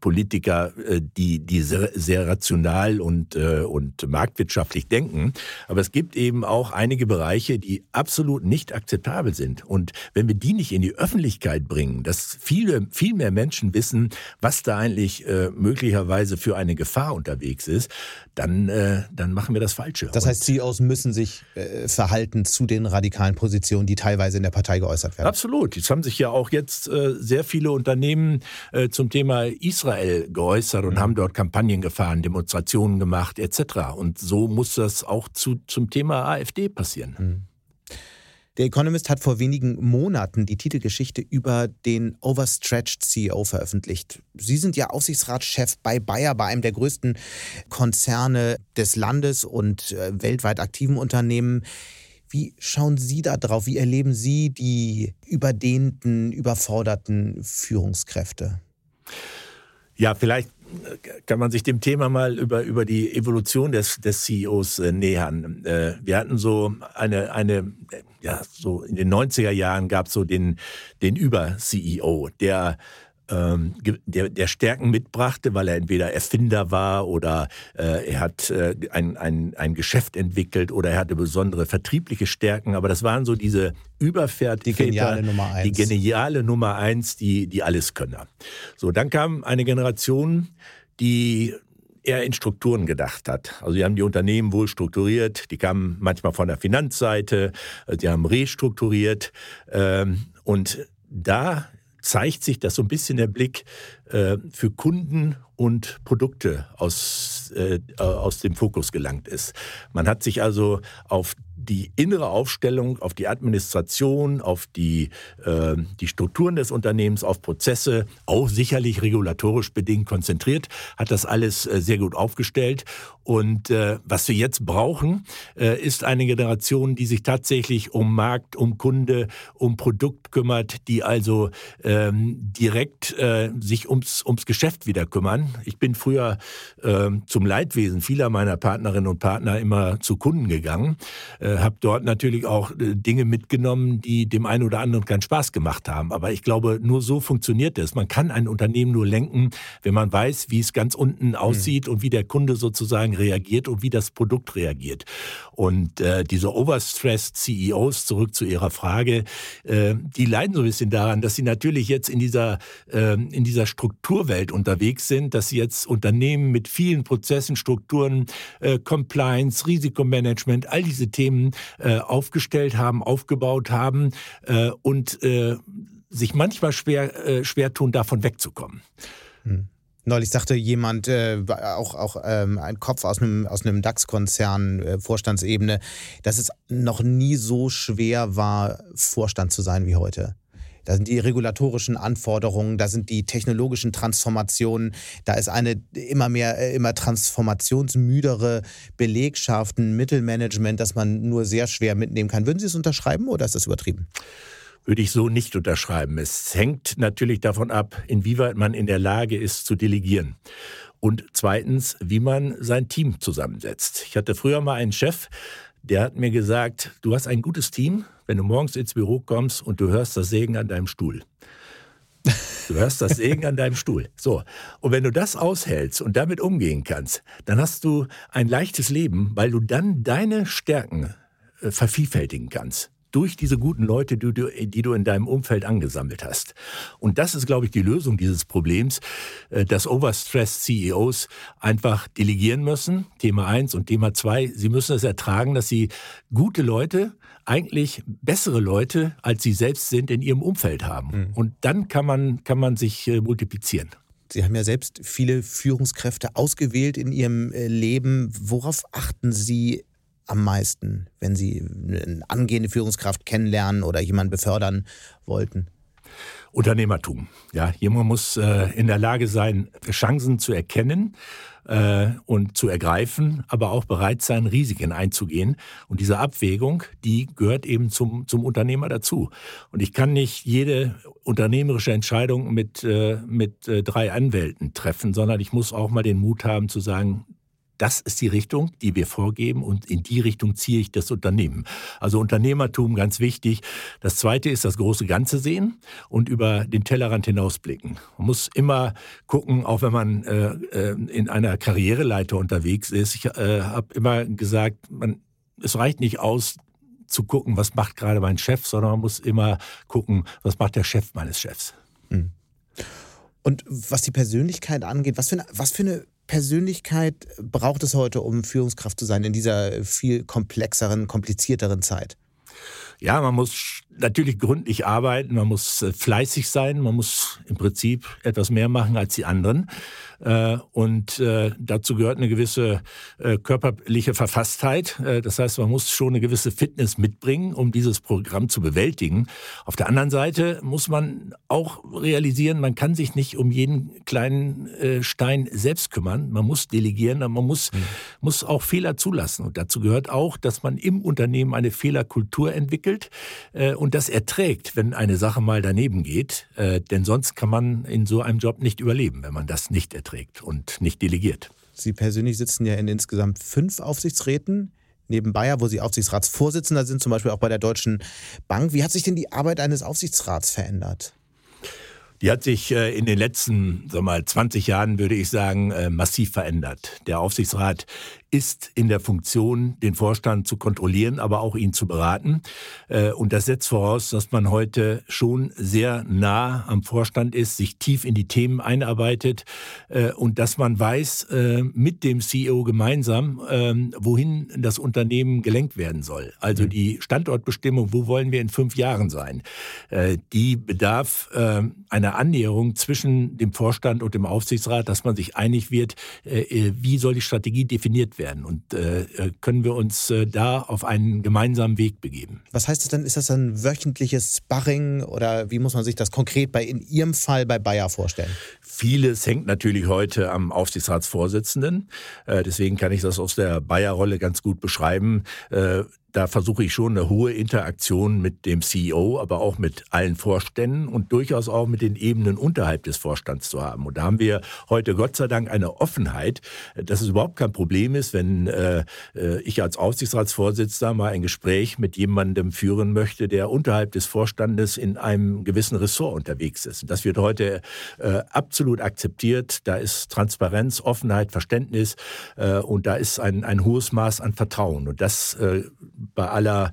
Politiker, äh, die, die sehr, sehr rational und, äh, und marktwirtschaftlich denken. Aber es gibt eben auch einige Bereiche, die absolut nicht akzeptabel sind. Und wenn wir die nicht in die Öffentlichkeit bringen, dass viele, viel mehr Menschen wissen, was da eigentlich äh, möglicherweise für eine Gefahr unterwegs ist, dann, äh, dann machen wir das Falsche. Das heißt, CEOs müssen sich äh, verhalten zu den radikalen Positionen, die teilweise in der Partei geäußert werden. Absolut. Es haben sich ja auch jetzt äh, sehr viele Unternehmen äh, zum Thema Israel geäußert und mhm. haben dort Kampagnen gefahren, Demonstrationen gemacht etc. Und so muss das auch zu, zum Thema AfD passieren. Mhm. Der Economist hat vor wenigen Monaten die Titelgeschichte über den Overstretched CEO veröffentlicht. Sie sind ja Aufsichtsratschef bei Bayer, bei einem der größten Konzerne des Landes und äh, weltweit aktiven Unternehmen. Wie schauen Sie da drauf? Wie erleben Sie die überdehnten, überforderten Führungskräfte? Ja, vielleicht kann man sich dem Thema mal über, über die Evolution des, des CEOs äh, nähern. Äh, wir hatten so eine, eine, ja, so in den 90er Jahren gab es so den, den Über-CEO, der ähm, der, der Stärken mitbrachte, weil er entweder Erfinder war oder äh, er hat äh, ein, ein, ein Geschäft entwickelt oder er hatte besondere vertriebliche Stärken. Aber das waren so diese Überfertiger, die geniale Nummer eins, die geniale Nummer eins, die, die Alleskönner. So, dann kam eine Generation, die eher in Strukturen gedacht hat. Also sie haben die Unternehmen wohl strukturiert, die kamen manchmal von der Finanzseite, sie haben restrukturiert ähm, und da zeigt sich, dass so ein bisschen der Blick äh, für Kunden und Produkte aus, äh, aus dem Fokus gelangt ist. Man hat sich also auf die innere Aufstellung, auf die Administration, auf die, äh, die Strukturen des Unternehmens, auf Prozesse, auch sicherlich regulatorisch bedingt konzentriert, hat das alles äh, sehr gut aufgestellt. Und äh, was wir jetzt brauchen, äh, ist eine Generation, die sich tatsächlich um Markt, um Kunde, um Produkt kümmert, die also ähm, direkt äh, sich ums, ums Geschäft wieder kümmern. Ich bin früher äh, zum Leidwesen vieler meiner Partnerinnen und Partner immer zu Kunden gegangen. Äh, habe dort natürlich auch äh, Dinge mitgenommen, die dem einen oder anderen keinen Spaß gemacht haben. Aber ich glaube, nur so funktioniert es. Man kann ein Unternehmen nur lenken, wenn man weiß, wie es ganz unten aussieht mhm. und wie der Kunde sozusagen reagiert und wie das Produkt reagiert. Und äh, diese overstressed CEOs, zurück zu Ihrer Frage, äh, die leiden so ein bisschen daran, dass sie natürlich jetzt in dieser, äh, in dieser Strukturwelt unterwegs sind, dass sie jetzt Unternehmen mit vielen Prozessen, Strukturen, äh, Compliance, Risikomanagement, all diese Themen äh, aufgestellt haben, aufgebaut haben äh, und äh, sich manchmal schwer, äh, schwer tun, davon wegzukommen. Hm. Neulich sagte jemand, äh, auch, auch ähm, ein Kopf aus einem, aus einem DAX-Konzern, äh, Vorstandsebene, dass es noch nie so schwer war, Vorstand zu sein wie heute. Da sind die regulatorischen Anforderungen, da sind die technologischen Transformationen, da ist eine immer mehr, äh, immer transformationsmüdere Belegschaft, ein Mittelmanagement, das man nur sehr schwer mitnehmen kann. Würden Sie es unterschreiben oder ist das übertrieben? würde ich so nicht unterschreiben. Es hängt natürlich davon ab, inwieweit man in der Lage ist zu delegieren. Und zweitens, wie man sein Team zusammensetzt. Ich hatte früher mal einen Chef, der hat mir gesagt, du hast ein gutes Team, wenn du morgens ins Büro kommst und du hörst das Sägen an deinem Stuhl. Du hörst das Sägen an deinem Stuhl. So. Und wenn du das aushältst und damit umgehen kannst, dann hast du ein leichtes Leben, weil du dann deine Stärken äh, vervielfältigen kannst durch diese guten Leute, die du, die du in deinem Umfeld angesammelt hast. Und das ist, glaube ich, die Lösung dieses Problems, äh, dass overstressed CEOs einfach delegieren müssen. Thema eins und Thema zwei. Sie müssen es ertragen, dass sie gute Leute, eigentlich bessere Leute, als sie selbst sind, in ihrem Umfeld haben. Mhm. Und dann kann man, kann man sich äh, multiplizieren. Sie haben ja selbst viele Führungskräfte ausgewählt in Ihrem äh, Leben. Worauf achten Sie am meisten, wenn Sie eine angehende Führungskraft kennenlernen oder jemanden befördern wollten? Unternehmertum. Ja, jemand muss äh, in der Lage sein, Chancen zu erkennen äh, und zu ergreifen, aber auch bereit sein, Risiken einzugehen. Und diese Abwägung, die gehört eben zum, zum Unternehmer dazu. Und ich kann nicht jede unternehmerische Entscheidung mit, äh, mit äh, drei Anwälten treffen, sondern ich muss auch mal den Mut haben zu sagen, das ist die Richtung, die wir vorgeben und in die Richtung ziehe ich das Unternehmen. Also Unternehmertum ganz wichtig. Das zweite ist das große Ganze sehen und über den Tellerrand hinausblicken. Man muss immer gucken, auch wenn man äh, äh in einer Karriereleiter unterwegs ist. Ich äh, habe immer gesagt, man, es reicht nicht aus, zu gucken, was macht gerade mein Chef, sondern man muss immer gucken, was macht der Chef meines Chefs. Mhm. Und was die Persönlichkeit angeht, was für eine, was für eine Persönlichkeit braucht es heute, um Führungskraft zu sein in dieser viel komplexeren, komplizierteren Zeit? Ja, man muss natürlich gründlich arbeiten, man muss äh, fleißig sein, man muss im Prinzip etwas mehr machen als die anderen. Äh, und äh, dazu gehört eine gewisse körperliche Verfasstheit. Das heißt, man muss schon eine gewisse Fitness mitbringen, um dieses Programm zu bewältigen. Auf der anderen Seite muss man auch realisieren, man kann sich nicht um jeden kleinen Stein selbst kümmern. Man muss delegieren, man muss, mhm. muss auch Fehler zulassen. Und dazu gehört auch, dass man im Unternehmen eine Fehlerkultur entwickelt und und das erträgt, wenn eine Sache mal daneben geht. Äh, denn sonst kann man in so einem Job nicht überleben, wenn man das nicht erträgt und nicht delegiert. Sie persönlich sitzen ja in insgesamt fünf Aufsichtsräten neben Bayer, wo Sie Aufsichtsratsvorsitzender sind, zum Beispiel auch bei der Deutschen Bank. Wie hat sich denn die Arbeit eines Aufsichtsrats verändert? Die hat sich äh, in den letzten sag mal, 20 Jahren, würde ich sagen, äh, massiv verändert. Der Aufsichtsrat ist in der Funktion, den Vorstand zu kontrollieren, aber auch ihn zu beraten. Äh, und das setzt voraus, dass man heute schon sehr nah am Vorstand ist, sich tief in die Themen einarbeitet äh, und dass man weiß, äh, mit dem CEO gemeinsam, ähm, wohin das Unternehmen gelenkt werden soll. Also mhm. die Standortbestimmung, wo wollen wir in fünf Jahren sein, die bedarf einer Annäherung zwischen dem Vorstand und dem Aufsichtsrat, dass man sich einig wird, wie soll die Strategie definiert werden und äh, äh, können wir uns äh, da auf einen gemeinsamen Weg begeben. Was heißt das dann? Ist das ein wöchentliches Sparring oder wie muss man sich das konkret bei in Ihrem Fall bei Bayer vorstellen? Vieles hängt natürlich heute am Aufsichtsratsvorsitzenden. Äh, deswegen kann ich das aus der Bayer-Rolle ganz gut beschreiben. Da versuche ich schon eine hohe Interaktion mit dem CEO, aber auch mit allen Vorständen und durchaus auch mit den Ebenen unterhalb des Vorstands zu haben. Und da haben wir heute Gott sei Dank eine Offenheit, dass es überhaupt kein Problem ist, wenn äh, äh ich als Aufsichtsratsvorsitzender mal ein Gespräch mit jemandem führen möchte, der unterhalb des Vorstandes in einem gewissen Ressort unterwegs ist. Und das wird heute äh, absolut akzeptiert. Da ist Transparenz, Offenheit, Verständnis äh, und da ist ein, ein hohes Maß an Vertrauen. Und das äh, bei aller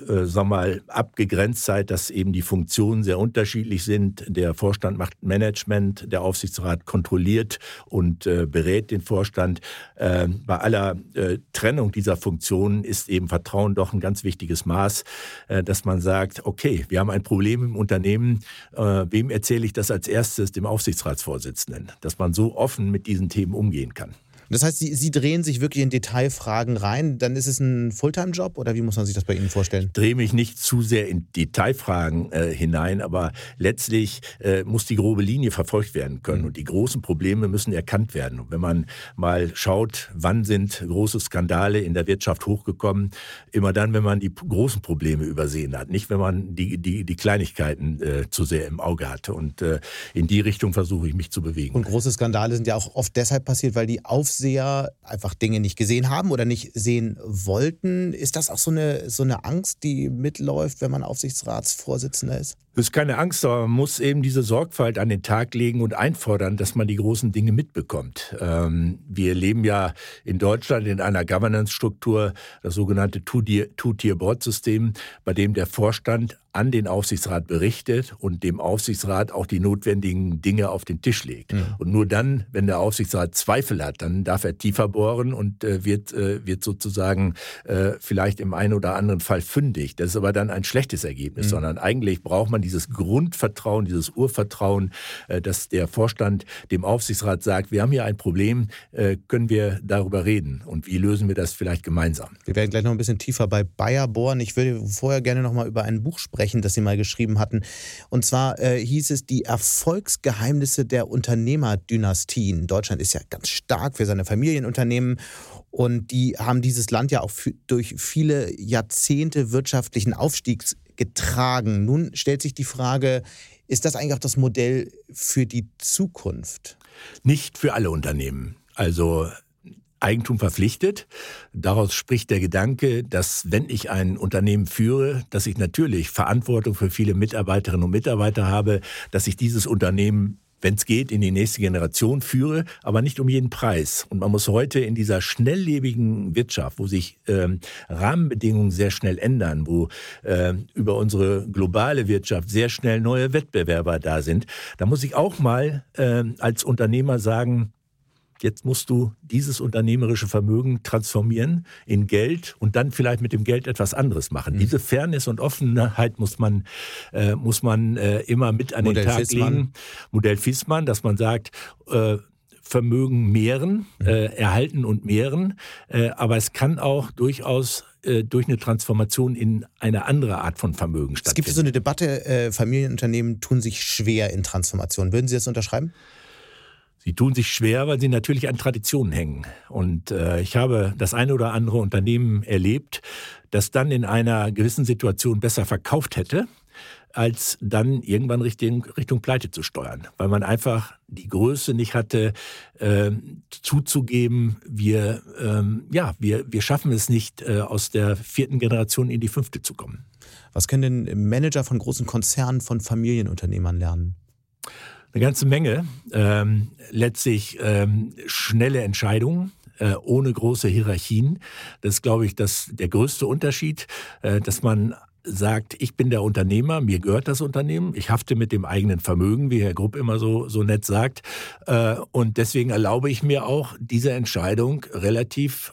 äh, sag mal, Abgegrenztheit, dass eben die Funktionen sehr unterschiedlich sind. Der Vorstand macht Management, der Aufsichtsrat kontrolliert und äh, berät den Vorstand. Äh, bei aller äh, Trennung dieser Funktionen ist eben Vertrauen doch ein ganz wichtiges Maß, äh, dass man sagt, okay, wir haben ein Problem im Unternehmen, äh, wem erzähle ich das als erstes? Dem Aufsichtsratsvorsitzenden, dass man so offen mit diesen Themen umgehen kann. Das heißt, Sie, Sie drehen sich wirklich in Detailfragen rein. Dann ist es ein Fulltime-Job oder wie muss man sich das bei Ihnen vorstellen? Ich drehe mich nicht zu sehr in Detailfragen äh, hinein, aber letztlich äh, muss die grobe Linie verfolgt werden können mhm. und die großen Probleme müssen erkannt werden. Und wenn man mal schaut, wann sind große Skandale in der Wirtschaft hochgekommen, immer dann, wenn man die großen Probleme übersehen hat, nicht wenn man die, die, die Kleinigkeiten äh, zu sehr im Auge hatte. Und äh, in die Richtung versuche ich mich zu bewegen. Und große Skandale sind ja auch oft deshalb passiert, weil die Aufsicht Aufseher einfach Dinge nicht gesehen haben oder nicht sehen wollten. Ist das auch so eine, so eine Angst, die mitläuft, wenn man Aufsichtsratsvorsitzender ist? Es ist keine Angst, aber man muss eben diese Sorgfalt an den Tag legen und einfordern, dass man die großen Dinge mitbekommt. Ähm, wir leben ja in Deutschland in einer Governance-Struktur, das sogenannte Two-Tier-Board-System, bei dem der Vorstand an den Aufsichtsrat berichtet und dem Aufsichtsrat auch die notwendigen Dinge auf den Tisch legt. Mhm. Und nur dann, wenn der Aufsichtsrat Zweifel hat, dann darf er tiefer bohren und äh, wird, äh, wird sozusagen äh, vielleicht im einen oder anderen Fall fündig. Das ist aber dann ein schlechtes Ergebnis, mhm. sondern eigentlich braucht man dieses Grundvertrauen, dieses Urvertrauen, äh, dass der Vorstand dem Aufsichtsrat sagt, wir haben hier ein Problem, äh, können wir darüber reden und wie lösen wir das vielleicht gemeinsam? Wir werden gleich noch ein bisschen tiefer bei Bayer bohren. Ich würde vorher gerne noch mal über ein Buch sprechen sprechen, das Sie mal geschrieben hatten. Und zwar äh, hieß es die Erfolgsgeheimnisse der Unternehmerdynastien. Deutschland ist ja ganz stark für seine Familienunternehmen und die haben dieses Land ja auch durch viele Jahrzehnte wirtschaftlichen Aufstiegs getragen. Nun stellt sich die Frage, ist das eigentlich auch das Modell für die Zukunft? Nicht für alle Unternehmen. Also Eigentum verpflichtet. Daraus spricht der Gedanke, dass wenn ich ein Unternehmen führe, dass ich natürlich Verantwortung für viele Mitarbeiterinnen und Mitarbeiter habe, dass ich dieses Unternehmen wenn es geht, in die nächste Generation führe, aber nicht um jeden Preis. Und man muss heute in dieser schnelllebigen Wirtschaft, wo sich ähm, Rahmenbedingungen sehr schnell ändern, wo äh, über unsere globale Wirtschaft sehr schnell neue Wettbewerber da sind, da muss ich auch mal äh, als Unternehmer sagen, Jetzt musst du dieses unternehmerische Vermögen transformieren in Geld und dann vielleicht mit dem Geld etwas anderes machen. Mhm. Diese Fairness und Offenheit muss man, äh, muss man äh, immer mit an Modell den Tag Fissmann. legen. Modell Fissmann, dass man sagt, äh, Vermögen mehren, mhm. äh, erhalten und mehren. Äh, aber es kann auch durchaus äh, durch eine Transformation in eine andere Art von Vermögen stattfinden. Es gibt so eine Debatte, Familienunternehmen tun sich schwer in Transformation. Würden Sie das unterschreiben? Sie tun sich schwer, weil sie natürlich an Traditionen hängen. Und äh, ich habe das eine oder andere Unternehmen erlebt, das dann in einer gewissen Situation besser verkauft hätte, als dann irgendwann Richtung, Richtung Pleite zu steuern, weil man einfach die Größe nicht hatte, äh, zuzugeben, wir, ähm, ja, wir, wir schaffen es nicht, äh, aus der vierten Generation in die fünfte zu kommen. Was können denn Manager von großen Konzernen von Familienunternehmern lernen? Eine ganze Menge. Ähm, letztlich ähm, schnelle Entscheidungen äh, ohne große Hierarchien. Das ist, glaube ich, das, der größte Unterschied, äh, dass man sagt, ich bin der Unternehmer, mir gehört das Unternehmen, ich hafte mit dem eigenen Vermögen, wie Herr Grupp immer so, so nett sagt. Äh, und deswegen erlaube ich mir auch, diese Entscheidung relativ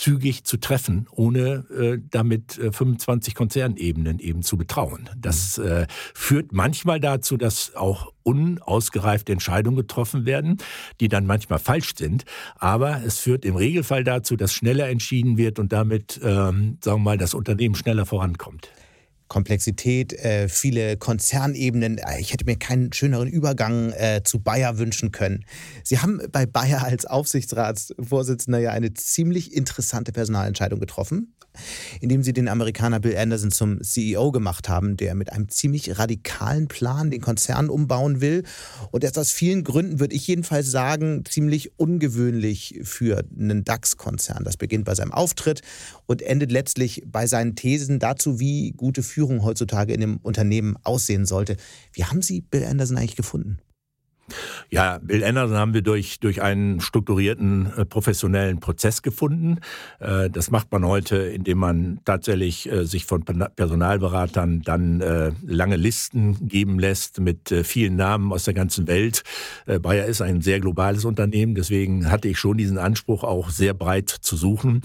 zügig zu treffen, ohne äh, damit äh, 25 Konzernebenen eben zu betrauen. Das mhm. äh, führt manchmal dazu, dass auch unausgereifte Entscheidungen getroffen werden, die dann manchmal falsch sind. Aber es führt im Regelfall dazu, dass schneller entschieden wird und damit, ähm, sagen wir mal, das Unternehmen schneller vorankommt. Komplexität, äh, viele Konzernebenen. Äh, ich hätte mir keinen schöneren Übergang äh, zu Bayer wünschen können. Sie haben bei Bayer als Aufsichtsratsvorsitzender ja eine ziemlich interessante Personalentscheidung getroffen indem sie den Amerikaner Bill Anderson zum CEO gemacht haben, der mit einem ziemlich radikalen Plan den Konzern umbauen will. Und ist aus vielen Gründen, würde ich jedenfalls sagen, ziemlich ungewöhnlich für einen DAX-Konzern. Das beginnt bei seinem Auftritt und endet letztlich bei seinen Thesen dazu, wie gute Führung heutzutage in dem Unternehmen aussehen sollte. Wie haben Sie Bill Anderson eigentlich gefunden? Ja, Bill Anderson haben wir durch, durch einen strukturierten äh, professionellen Prozess gefunden. Äh, das macht man heute, indem man tatsächlich äh, sich von Personalberatern dann lange Listen geben lässt mit vielen Namen aus der ganzen Welt. Bayer ist ein sehr globales Unternehmen, deswegen hatte ich schon diesen Anspruch, auch sehr breit zu suchen.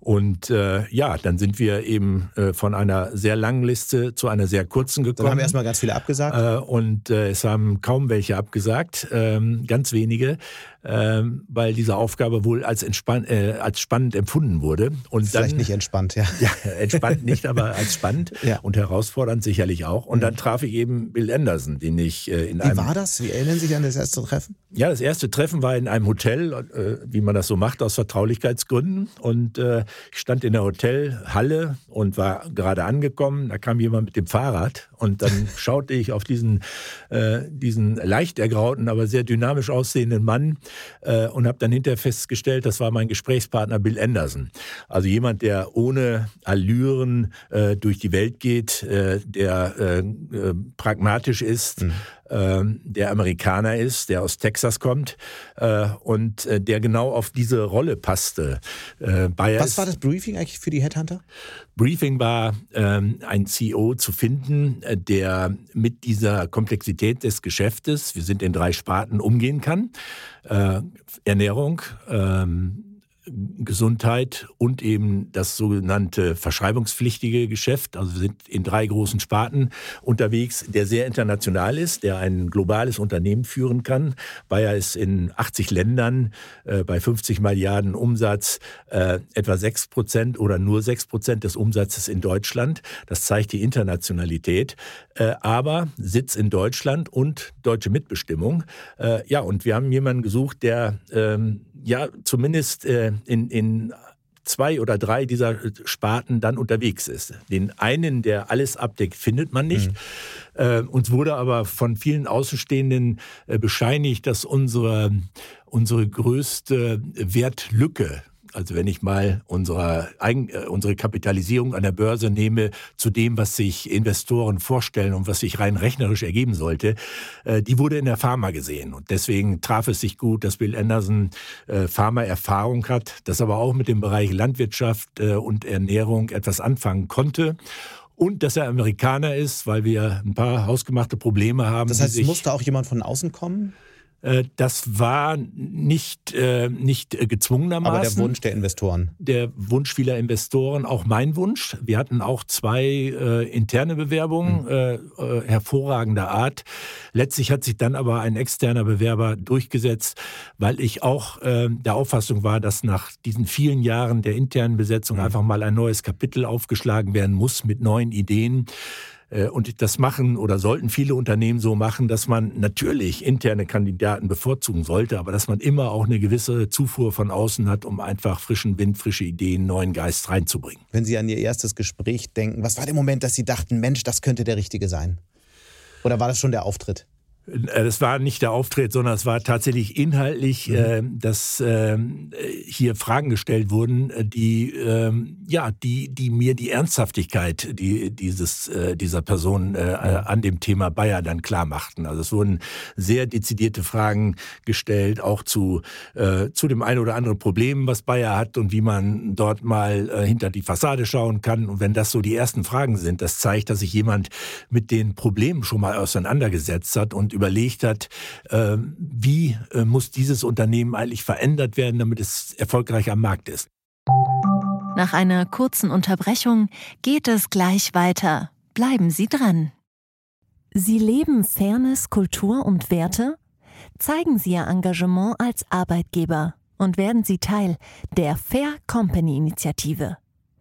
Und äh, ja, dann sind wir eben äh, von einer sehr langen Liste zu einer sehr kurzen gekommen. Dann haben erstmal ganz viele abgesagt. Äh, und es haben kaum welche abgesagt, ähm, ganz wenige ähm, weil diese Aufgabe wohl als, entspann äh, als spannend empfunden wurde. Und Vielleicht dann, nicht entspannt, ja. Ja, entspannt nicht, aber als spannend ja. und herausfordernd sicherlich auch. Und dann traf ich eben Bill Anderson, den ich äh, in Wie einem... war das? Wie erinnern Sie sich an das erste Treffen? Ja, das erste Treffen war in einem Hotel, äh, wie man das so macht, aus Vertraulichkeitsgründen. Und äh, ich stand in der Hotelhalle und war gerade angekommen. Da kam jemand mit dem Fahrrad und dann schaute ich auf diesen, äh, diesen leicht ergrauten, aber sehr dynamisch aussehenden Mann äh, und habe dann hinterher festgestellt, das war mein Gesprächspartner Bill Anderson. Also jemand, der ohne Allüren äh, durch die Welt geht, äh, der äh, äh, pragmatisch ist, mhm. Ähm, der Amerikaner ist, der aus Texas kommt äh, und äh, der genau auf diese Rolle passte. Bayer Was war das Briefing eigentlich für die Headhunter? Briefing war, ähm, ein CEO zu finden, der mit dieser Komplexität des Geschäftes, wir sind in drei Sparten, umgehen kann. Äh, Ernährung, ähm, Gesundheit und eben das sogenannte verschreibungspflichtige Geschäft. Also wir sind in drei großen Sparten unterwegs, der sehr international ist, der ein globales Unternehmen führen kann. Bayer ist in 80 Ländern äh, bei 50 Milliarden Umsatz äh, etwa 6 Prozent oder nur 6 Prozent des Umsatzes in Deutschland. Das zeigt die Internationalität. Äh, aber Sitz in Deutschland und deutsche Mitbestimmung. Äh, ja, und wir haben jemanden gesucht, der ähm, ja zumindest äh, in, in zwei oder drei dieser Sparten dann unterwegs ist. Den einen, der alles abdeckt, findet man nicht. Mhm. Äh, uns wurde aber von vielen Außenstehenden äh, bescheinigt, dass unsere, unsere größte Wertlücke also wenn ich mal unsere, äh, unsere Kapitalisierung an der Börse nehme zu dem, was sich Investoren vorstellen und was sich rein rechnerisch ergeben sollte, äh, die wurde in der Pharma gesehen. Und deswegen traf es sich gut, dass Bill Anderson äh, Pharma-Erfahrung hat, das aber auch mit dem Bereich Landwirtschaft und Ernährung etwas anfangen konnte und dass er Amerikaner ist, weil wir ein paar hausgemachte Probleme haben. Das heißt, es musste auch jemand von außen kommen? Äh, das war nicht, äh, nicht gezwungenermaßen. Aber der Wunsch der Investoren. Der Wunsch vieler Investoren, auch mein Wunsch. Wir hatten auch zwei äh, interne Bewerbungen mhm. äh, äh, hervorragender Art. Letztlich hat sich dann aber ein externer Bewerber durchgesetzt, weil ich auch äh, der Auffassung war, dass nach diesen vielen Jahren der internen Besetzung mhm. einfach mal ein neues Kapitel aufgeschlagen werden muss mit neuen Ideen. Äh, und das machen oder sollten viele Unternehmen so machen, dass man natürlich interne Kandidaten bevorzugen sollte, aber dass man immer auch eine gewisse Zufuhr von außen hat, um einfach frischen Wind, frische Ideen, neuen Geist reinzubringen. Wenn Sie an Ihr erstes Gespräch denken, was war der Moment, dass Sie dachten, Mensch, das könnte der richtige sein? Oder war das schon der Auftritt? Das äh, war nicht der Auftritt, sondern es war tatsächlich inhaltlich, mhm. äh, dass äh, hier Fragen gestellt wurden, die äh, ja, die, die mir die Ernsthaftigkeit die, dieses, äh, dieser Person äh, an dem Thema Bayer dann klar machten. Also es wurden sehr dezidierte Fragen gestellt, auch zu, zu dem einen oder anderen Problem, was Bayer hat und wie man dort mal hinter die Fassade schauen kann. Und wenn das so die ersten Fragen sind, das zeigt, dass sich jemand mit den Problemen schon mal auseinandergesetzt hat und überlegt hat, ähm, wie äh, muss dieses Unternehmen eigentlich verändert werden, damit es erfolgreich am Markt ist. Nach einer kurzen Unterbrechung geht es gleich weiter. Bleiben Sie dran. Sie leben Fairness, Kultur und Werte? Zeigen Sie Ihr Engagement als Arbeitgeber und werden Sie Teil der Fair Company Initiative.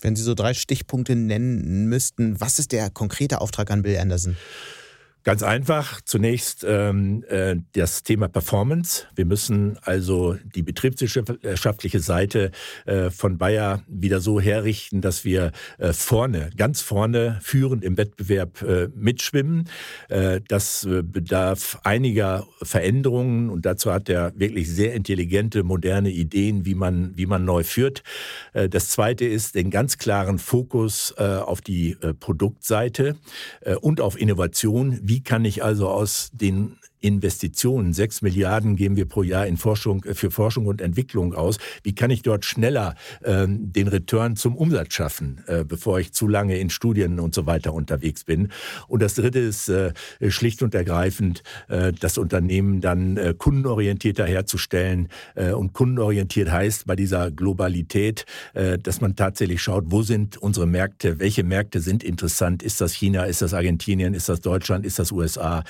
Wenn Sie so drei Stichpunkte nennen müssten, was ist der konkrete Auftrag an Bill Anderson? Ganz einfach. Zunächst ähm, äh, das Thema Performance. Wir müssen also die betriebswirtschaftliche Seite äh, von Bayer wieder so herrichten, dass wir äh, vorne, ganz vorne, führend im Wettbewerb äh, mitschwimmen. Äh, das äh, bedarf einiger Veränderungen und dazu hat er wirklich sehr intelligente, moderne Ideen, wie man, wie man neu führt. Äh, das zweite ist den ganz klaren Fokus äh, auf die äh, Produktseite äh, und auf Innovation wie kann ich also aus den Investitionen, sechs Milliarden geben wir pro Jahr in Forschung, äh, für Forschung und Entwicklung aus. Wie kann ich dort schneller äh, den Return zum Umsatz schaffen, äh, bevor ich zu lange in Studien und so weiter unterwegs bin? Und das Dritte ist äh, schlicht und ergreifend, äh, das Unternehmen dann äh, kundenorientierter herzustellen. und kundenorientiert heißt bei dieser Globalität, dass man tatsächlich schaut, wo sind unsere Märkte, welche Märkte sind interessant? Ist das China, ist das Argentinien, ist das Deutschland, ist das USA?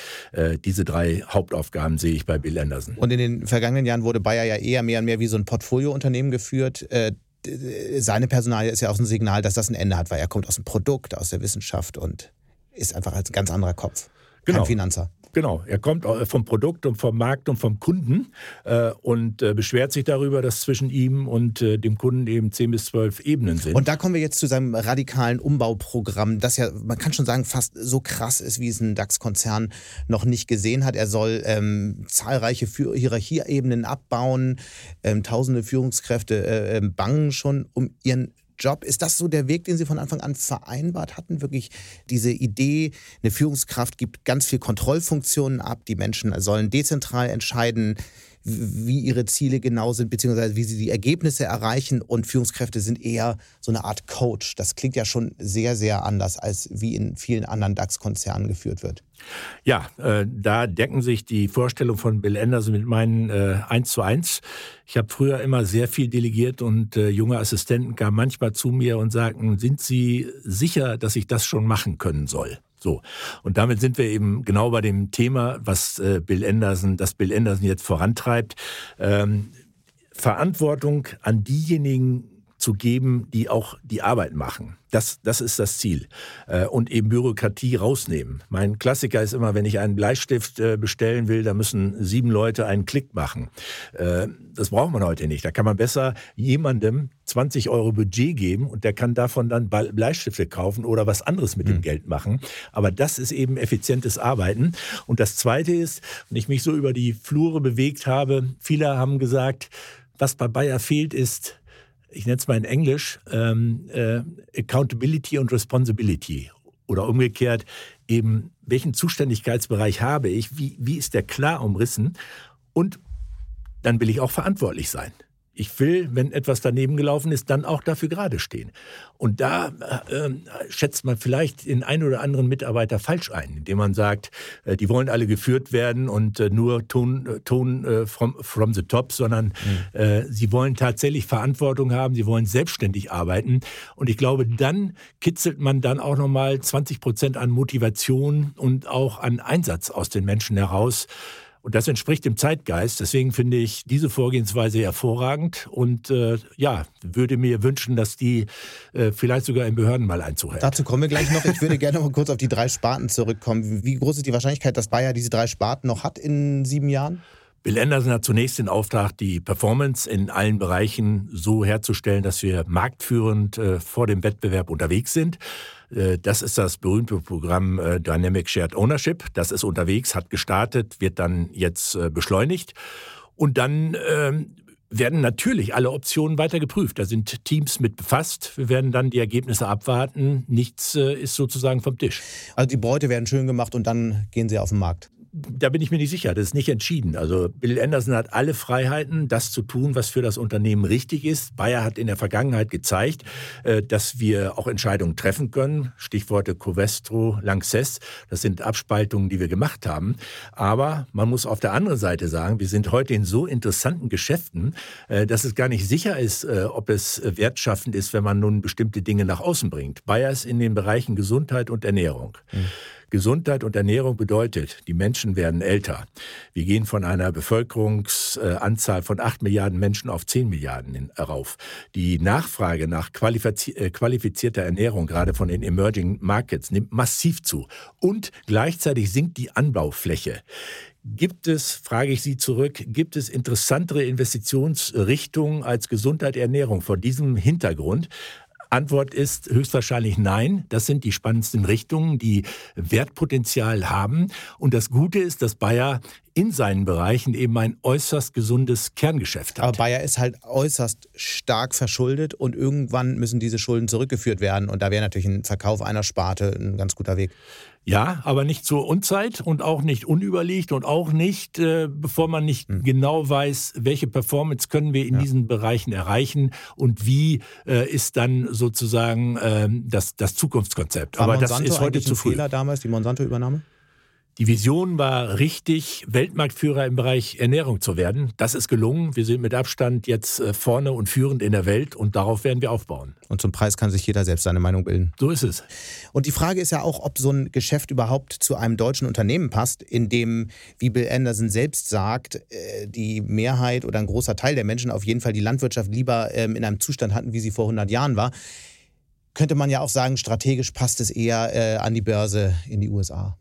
diese drei Hauptaufgaben sehe ich bei Bill Anderson. Und in den vergangenen Jahren wurde Bayer ja eher mehr und mehr wie so ein Portfoliounternehmen geführt. Äh, seine Personalie ist ja auch ein Signal, dass das ein Ende hat, weil er kommt aus dem Produkt, aus der Wissenschaft und ist einfach als ganz anderer Kopf. Kein genau. Finanzer. Genau, er kommt vom Produkt und vom Markt und vom Kunden äh, und äh, beschwert sich darüber, dass zwischen ihm und äh, dem Kunden eben 10 bis 12 Ebenen sind. Und da kommen wir jetzt zu seinem radikalen Umbauprogramm, das ja, man kann schon sagen, fast so krass ist, wie es ein DAX-Konzern noch nicht gesehen hat. Er soll ähm, zahlreiche Hierarchieebenen abbauen, ähm, tausende Führungskräfte äh, ähm, bangen schon um ihren Job. Ist das so der Weg, den Sie von Anfang an vereinbart hatten? Wirklich diese Idee, eine Führungskraft gibt ganz viel Kontrollfunktionen ab, die Menschen sollen dezentral entscheiden, wie ihre Ziele genau sind, beziehungsweise wie sie die Ergebnisse erreichen. Und Führungskräfte sind eher so eine Art Coach. Das klingt ja schon sehr, sehr anders, als wie in vielen anderen DAX-Konzernen geführt wird. Ja, äh, da decken sich die Vorstellungen von Bill Anderson mit meinen äh, 1 zu 1. Ich habe früher immer sehr viel delegiert und äh, junge Assistenten kamen manchmal zu mir und sagten, sind Sie sicher, dass ich das schon machen können soll? So. Und damit sind wir eben genau bei dem Thema, was äh, Bill Anderson, das Bill Anderson jetzt vorantreibt. Ähm, Verantwortung an diejenigen zu geben, die auch die Arbeit machen. Das, das ist das Ziel. Äh, und eben Bürokratie rausnehmen. Mein Klassiker ist immer, wenn ich einen Bleistift äh, bestellen will, da müssen sieben Leute einen Klick machen. Äh, das braucht man heute nicht. Da kann man besser jemandem 20 Euro Budget geben und der kann davon dann Bleistifte kaufen oder was anderes mit mhm. dem hm. Geld machen. Aber das ist eben effizientes Arbeiten. Und das Zweite ist, wenn ich mich so über die Flure bewegt habe, viele haben gesagt, was bei Bayer fehlt, ist ich nenne es mal in Englisch, ähm, äh, Accountability und Responsibility. Oder umgekehrt, eben, welchen Zuständigkeitsbereich habe ich, wie, wie ist der klar umrissen und dann will ich auch verantwortlich sein. Ich will, wenn etwas daneben gelaufen ist, dann auch dafür gerade stehen. Und da äh, äh, schätzt man vielleicht den einen oder anderen Mitarbeiter falsch ein, indem man sagt, äh, die wollen alle geführt werden und äh, nur Ton, äh, Ton äh, from, from the top, sondern mhm. sie wollen tatsächlich Verantwortung haben, sie wollen selbstständig arbeiten. Und ich glaube, dann kitzelt man dann auch nochmal 20 Prozent an Motivation und auch an Einsatz aus den Menschen heraus. Und das entspricht dem Zeitgeist. Deswegen finde ich diese Vorgehensweise hervorragend und äh, ja, würde mir wünschen, dass die äh, vielleicht sogar in Behörden mal Einzug hält. Dazu kommen wir gleich noch. Ich würde gerne mal kurz auf die drei Sparten zurückkommen. Wie groß ist die Wahrscheinlichkeit, dass Bayer diese drei Sparten noch hat in sieben Jahren? Bill Anderson hat zunächst den Auftrag, die Performance in allen Bereichen so herzustellen, dass wir marktführend äh, vor dem Wettbewerb unterwegs sind. Äh, das ist das berühmte Programm äh, Dynamic Shared Ownership. Das ist unterwegs, hat gestartet, wird dann jetzt äh, beschleunigt. Und dann ähm, werden natürlich alle Optionen weiter geprüft. Da sind Teams mit befasst. Wir werden dann die Ergebnisse abwarten. Nichts ist sozusagen vom Tisch. Also die Beute werden schön gemacht und dann gehen sie auf den Markt. Da bin ich mir nicht sicher. Das ist nicht entschieden. Also Bill Anderson hat alle Freiheiten, das zu tun, was für das Unternehmen richtig ist. Bayer hat in der Vergangenheit gezeigt, äh, dass wir auch Entscheidungen treffen können. Stichworte Covestro, Lanxess. Das sind Abspaltungen, die wir gemacht haben. Aber man muss auf der anderen Seite sagen, wir sind heute in so interessanten Geschäften, äh, dass es gar nicht sicher ist, äh, ob es wertschaffend ist, wenn man nun bestimmte Dinge nach außen bringt. Bayer ist in den Bereichen Gesundheit und Ernährung. Mhm. Gesundheit und Ernährung bedeutet, die Menschen werden älter. Wir gehen von einer Bevölkerungsanzahl von 8 Milliarden Menschen auf 10 Milliarden herauf. Die Nachfrage nach äh, qualifizierter Ernährung, gerade von den Emerging Markets, nimmt massiv zu. Und gleichzeitig sinkt die Anbaufläche. Gibt es, frage ich Sie zurück, gibt es interessantere Investitionsrichtungen als Gesundheit, Ernährung vor diesem Hintergrund? Antwort ist höchstwahrscheinlich nein. Das sind die spannendsten Richtungen, die Wertpotenzial haben. Und das Gute ist, dass Bayer in seinen Bereichen eben ein äußerst gesundes Kerngeschäft hat. Aber Bayer ist halt äußerst stark verschuldet und irgendwann müssen diese Schulden zurückgeführt werden. Und da wäre natürlich ein Verkauf einer Sparte ein ganz guter Weg. Ja, aber nicht zur Unzeit und auch nicht unüberlegt und auch nicht, äh, bevor man nicht hm. genau weiß, welche Performance können wir in ja. diesen Bereichen erreichen und wie äh, ist dann sozusagen äh, das, das Zukunftskonzept. War aber Monsanto das ist heute zu früh. Fehler damals, die Monsanto-Übernahme? Die Vision war richtig, Weltmarktführer im Bereich Ernährung zu werden. Das ist gelungen. Wir sind mit Abstand jetzt äh, vorne und führend in der Welt und darauf werden wir aufbauen. Und zum Preis kann sich jeder selbst seine Meinung bilden. So ist es. Und die Frage ist ja auch, ob so ein Geschäft überhaupt zu einem deutschen Unternehmen passt, in dem, wie Bill Anderson selbst sagt, äh, die Mehrheit oder ein großer Teil der Menschen auf jeden Fall die Landwirtschaft lieber ähm, in einem Zustand hatten, wie sie vor 100 Jahren war. Könnte man ja auch sagen, strategisch passt es eher äh, an die Börse in die USA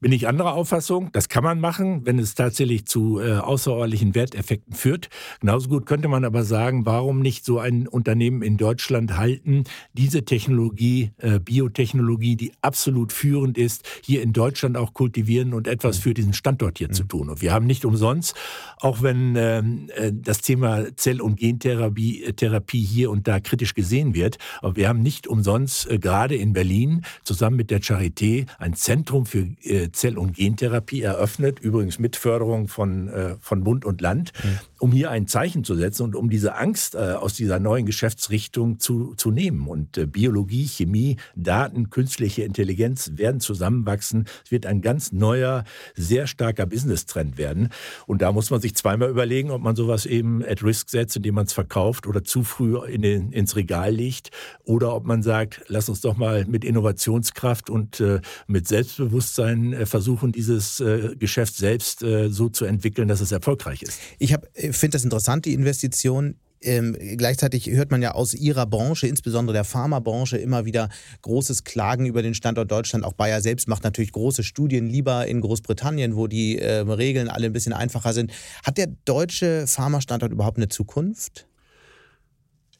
bin ich anderer Auffassung. Das kann man machen, wenn es tatsächlich zu äh, außerordentlichen Werteffekten führt. Genauso gut könnte man aber sagen, warum nicht so ein Unternehmen in Deutschland halten, diese Technologie, äh, Biotechnologie, die absolut führend ist, hier in Deutschland auch kultivieren und etwas für diesen Standort hier mhm. zu tun. Und wir haben nicht umsonst, auch wenn ähm, äh, das Thema Zell- und Gentherapie äh, Therapie hier und da kritisch gesehen wird, aber wir haben nicht umsonst äh, gerade in Berlin zusammen mit der Charité ein Zentrum für äh, Zell- und Gentherapie eröffnet, übrigens mit Förderung von, äh, von Bund und Land, mhm. Um hier ein Zeichen zu setzen und um diese Angst äh, aus dieser neuen Geschäftsrichtung zu, zu nehmen. Und äh, Biologie, Chemie, Daten, künstliche Intelligenz werden zusammenwachsen. Es wird ein ganz neuer, sehr starker Business-Trend werden. Und da muss man sich zweimal überlegen, ob man sowas eben at risk setzt, indem man es verkauft oder zu früh in den, ins Regal legt oder ob man sagt, lass uns doch mal mit Innovationskraft und äh, mit Selbstbewusstsein äh, versuchen, dieses äh, Geschäft selbst äh, so zu entwickeln, dass es erfolgreich ist. Ich finde das interessant, die Investition ähm, gleichzeitig hört man ja aus Ihrer Branche, insbesondere der Pharmabranche, immer wieder großes Klagen über den Standort Deutschland. Auch Bayer selbst macht natürlich große Studien lieber in Großbritannien, wo die äh, Regeln alle ein bisschen einfacher sind. Hat der deutsche Pharmastandort überhaupt eine Zukunft?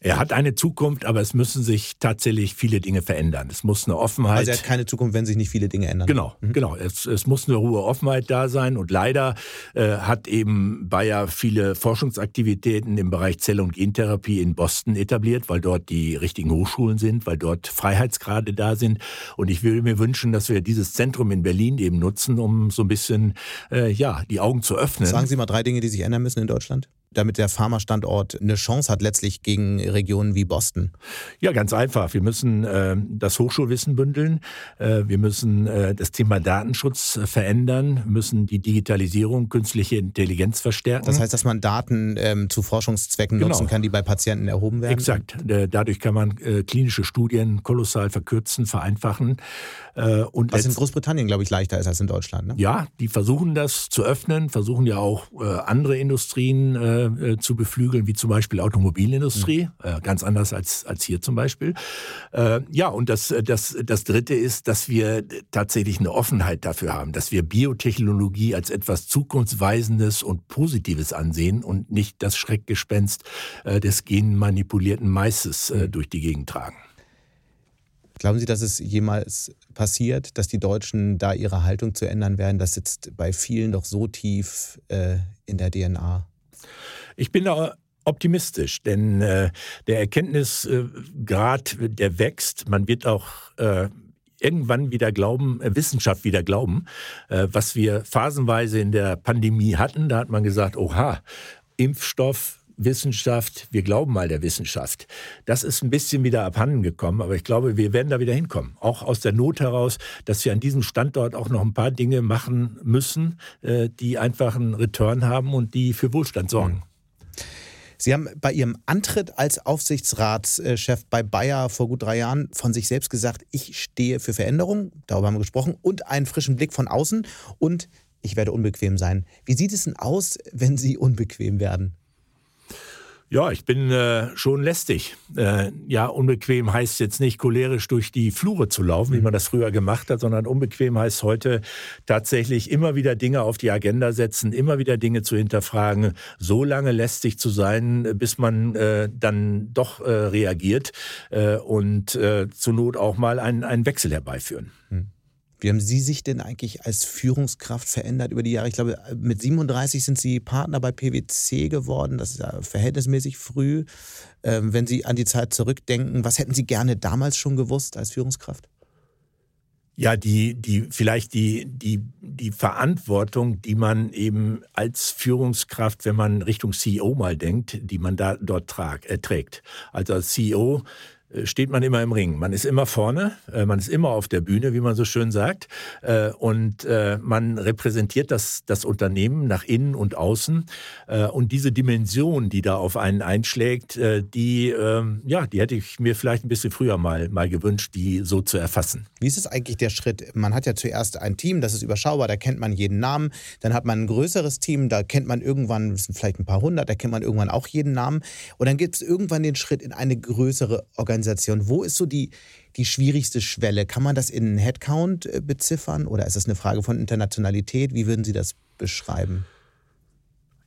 Er hat eine Zukunft, aber es müssen sich tatsächlich viele Dinge verändern. Es muss eine Offenheit. Also er hat keine Zukunft, wenn sich nicht viele Dinge ändern. Genau, mhm. genau. Es, es, muss eine hohe Offenheit da sein. Und leider äh, hat eben Bayer viele Forschungsaktivitäten im Bereich Zell- und Gentherapie in Boston etabliert, weil dort die richtigen Hochschulen sind, weil dort Freiheitsgrade da sind. Und ich würde mir wünschen, dass wir dieses Zentrum in Berlin eben nutzen, um so ein bisschen äh, ja die Augen zu öffnen. Sagen Sie mal drei Dinge, die sich ändern müssen in Deutschland damit der Pharmastandort eine Chance hat, letztlich gegen Regionen wie Boston? Ja, ganz einfach. Wir müssen äh, das Hochschulwissen bündeln. Äh, wir müssen äh, das Thema Datenschutz äh, verändern, müssen die Digitalisierung, künstliche Intelligenz verstärken. Das heißt, dass man Daten ähm, zu Forschungszwecken genau. nutzen kann, die bei Patienten erhoben werden? Exakt. Äh, dadurch kann man äh, klinische Studien kolossal verkürzen, vereinfachen. und Was in Großbritannien, glaube ich, leichter ist als in Deutschland. Ne? Ja, die versuchen das zu öffnen, versuchen ja auch andere Industrien äh, zu beflügeln, wie zum Beispiel Automobilindustrie, mhm. äh, ganz anders als, als hier zum Beispiel. Äh, ja, und das, das, das Dritte ist, dass wir tatsächlich eine Offenheit dafür haben, dass wir Biotechnologie als etwas Zukunftsweisendes und Positives ansehen und nicht das Schreckgespenst äh, des genmanipulierten Maises äh, mhm. durch die Gegend tragen. Glauben Sie, dass es jemals passiert, dass die Deutschen da ihre Haltung zu ändern werden? Das sitzt bei vielen doch so tief äh, in der DNA. Ich bin da optimistisch, denn äh, der Erkenntnisgrad, der wächst. Man wird auch äh, irgendwann wieder glauben, äh, Wissenschaft wieder glauben, äh, was wir phasenweise in der Pandemie hatten. Da hat man gesagt, oha, Impfstoff, Wissenschaft, wir glauben mal der Wissenschaft. Das ist ein bisschen wieder abhanden gekommen, aber ich glaube, wir werden da wieder hinkommen. Auch aus der Not heraus, dass wir an diesem Standort auch noch ein paar Dinge machen müssen, äh, die einfach einen Return haben und die für Wohlstand sorgen. Sie haben bei Ihrem Antritt als Aufsichtsratschef bei Bayer vor gut drei Jahren von sich selbst gesagt, ich stehe für Veränderung, darüber haben wir gesprochen, und einen frischen Blick von außen und ich werde unbequem sein. Wie sieht es denn aus, wenn Sie unbequem werden? Ja, ich bin äh, schon lästig. Äh, ja, unbequem heißt jetzt nicht cholerisch durch die Flure zu laufen, wie mhm. man das früher gemacht hat, sondern unbequem heißt heute tatsächlich immer wieder Dinge auf die Agenda setzen, immer wieder Dinge zu hinterfragen, so lange lästig zu sein, bis man äh, dann doch äh, reagiert äh, und äh, zur Not auch mal einen, einen Wechsel herbeiführen. Mhm. Wie haben Sie sich denn eigentlich als Führungskraft verändert über die Jahre? Ich glaube, mit 37 sind Sie Partner bei PwC geworden. Das ist ja verhältnismäßig früh. Ähm, wenn Sie an die Zeit zurückdenken, was hätten Sie gerne damals schon gewusst als Führungskraft? Ja, die, die, vielleicht die, die, die Verantwortung, die man eben als Führungskraft, wenn man Richtung CEO mal denkt, die man da dort trag, äh, trägt. Also als CEO steht man immer im Ring. Man ist immer vorne, äh, man ist immer auf der Bühne, wie man so schön sagt. Äh, und man repräsentiert das, das Unternehmen nach innen und außen. Und diese Dimension, die da auf einen einschlägt, die, ähm, ja, die hätte ich mir vielleicht ein bisschen früher mal, mal gewünscht, die so zu erfassen. Wie ist es eigentlich der Schritt? Man hat ja zuerst ein Team, das ist überschaubar, da kennt man jeden Namen. Dann hat man ein größeres Team, da kennt man irgendwann, das sind vielleicht ein paar hundert, da kennt man irgendwann auch jeden Namen. Und dann gibt es irgendwann den Schritt in eine größere Organisation. Organisation. Wo ist so die, die schwierigste Schwelle? Kann man das in Headcount äh, beziffern oder ist das eine Frage von Internationalität? Wie würden Sie das beschreiben?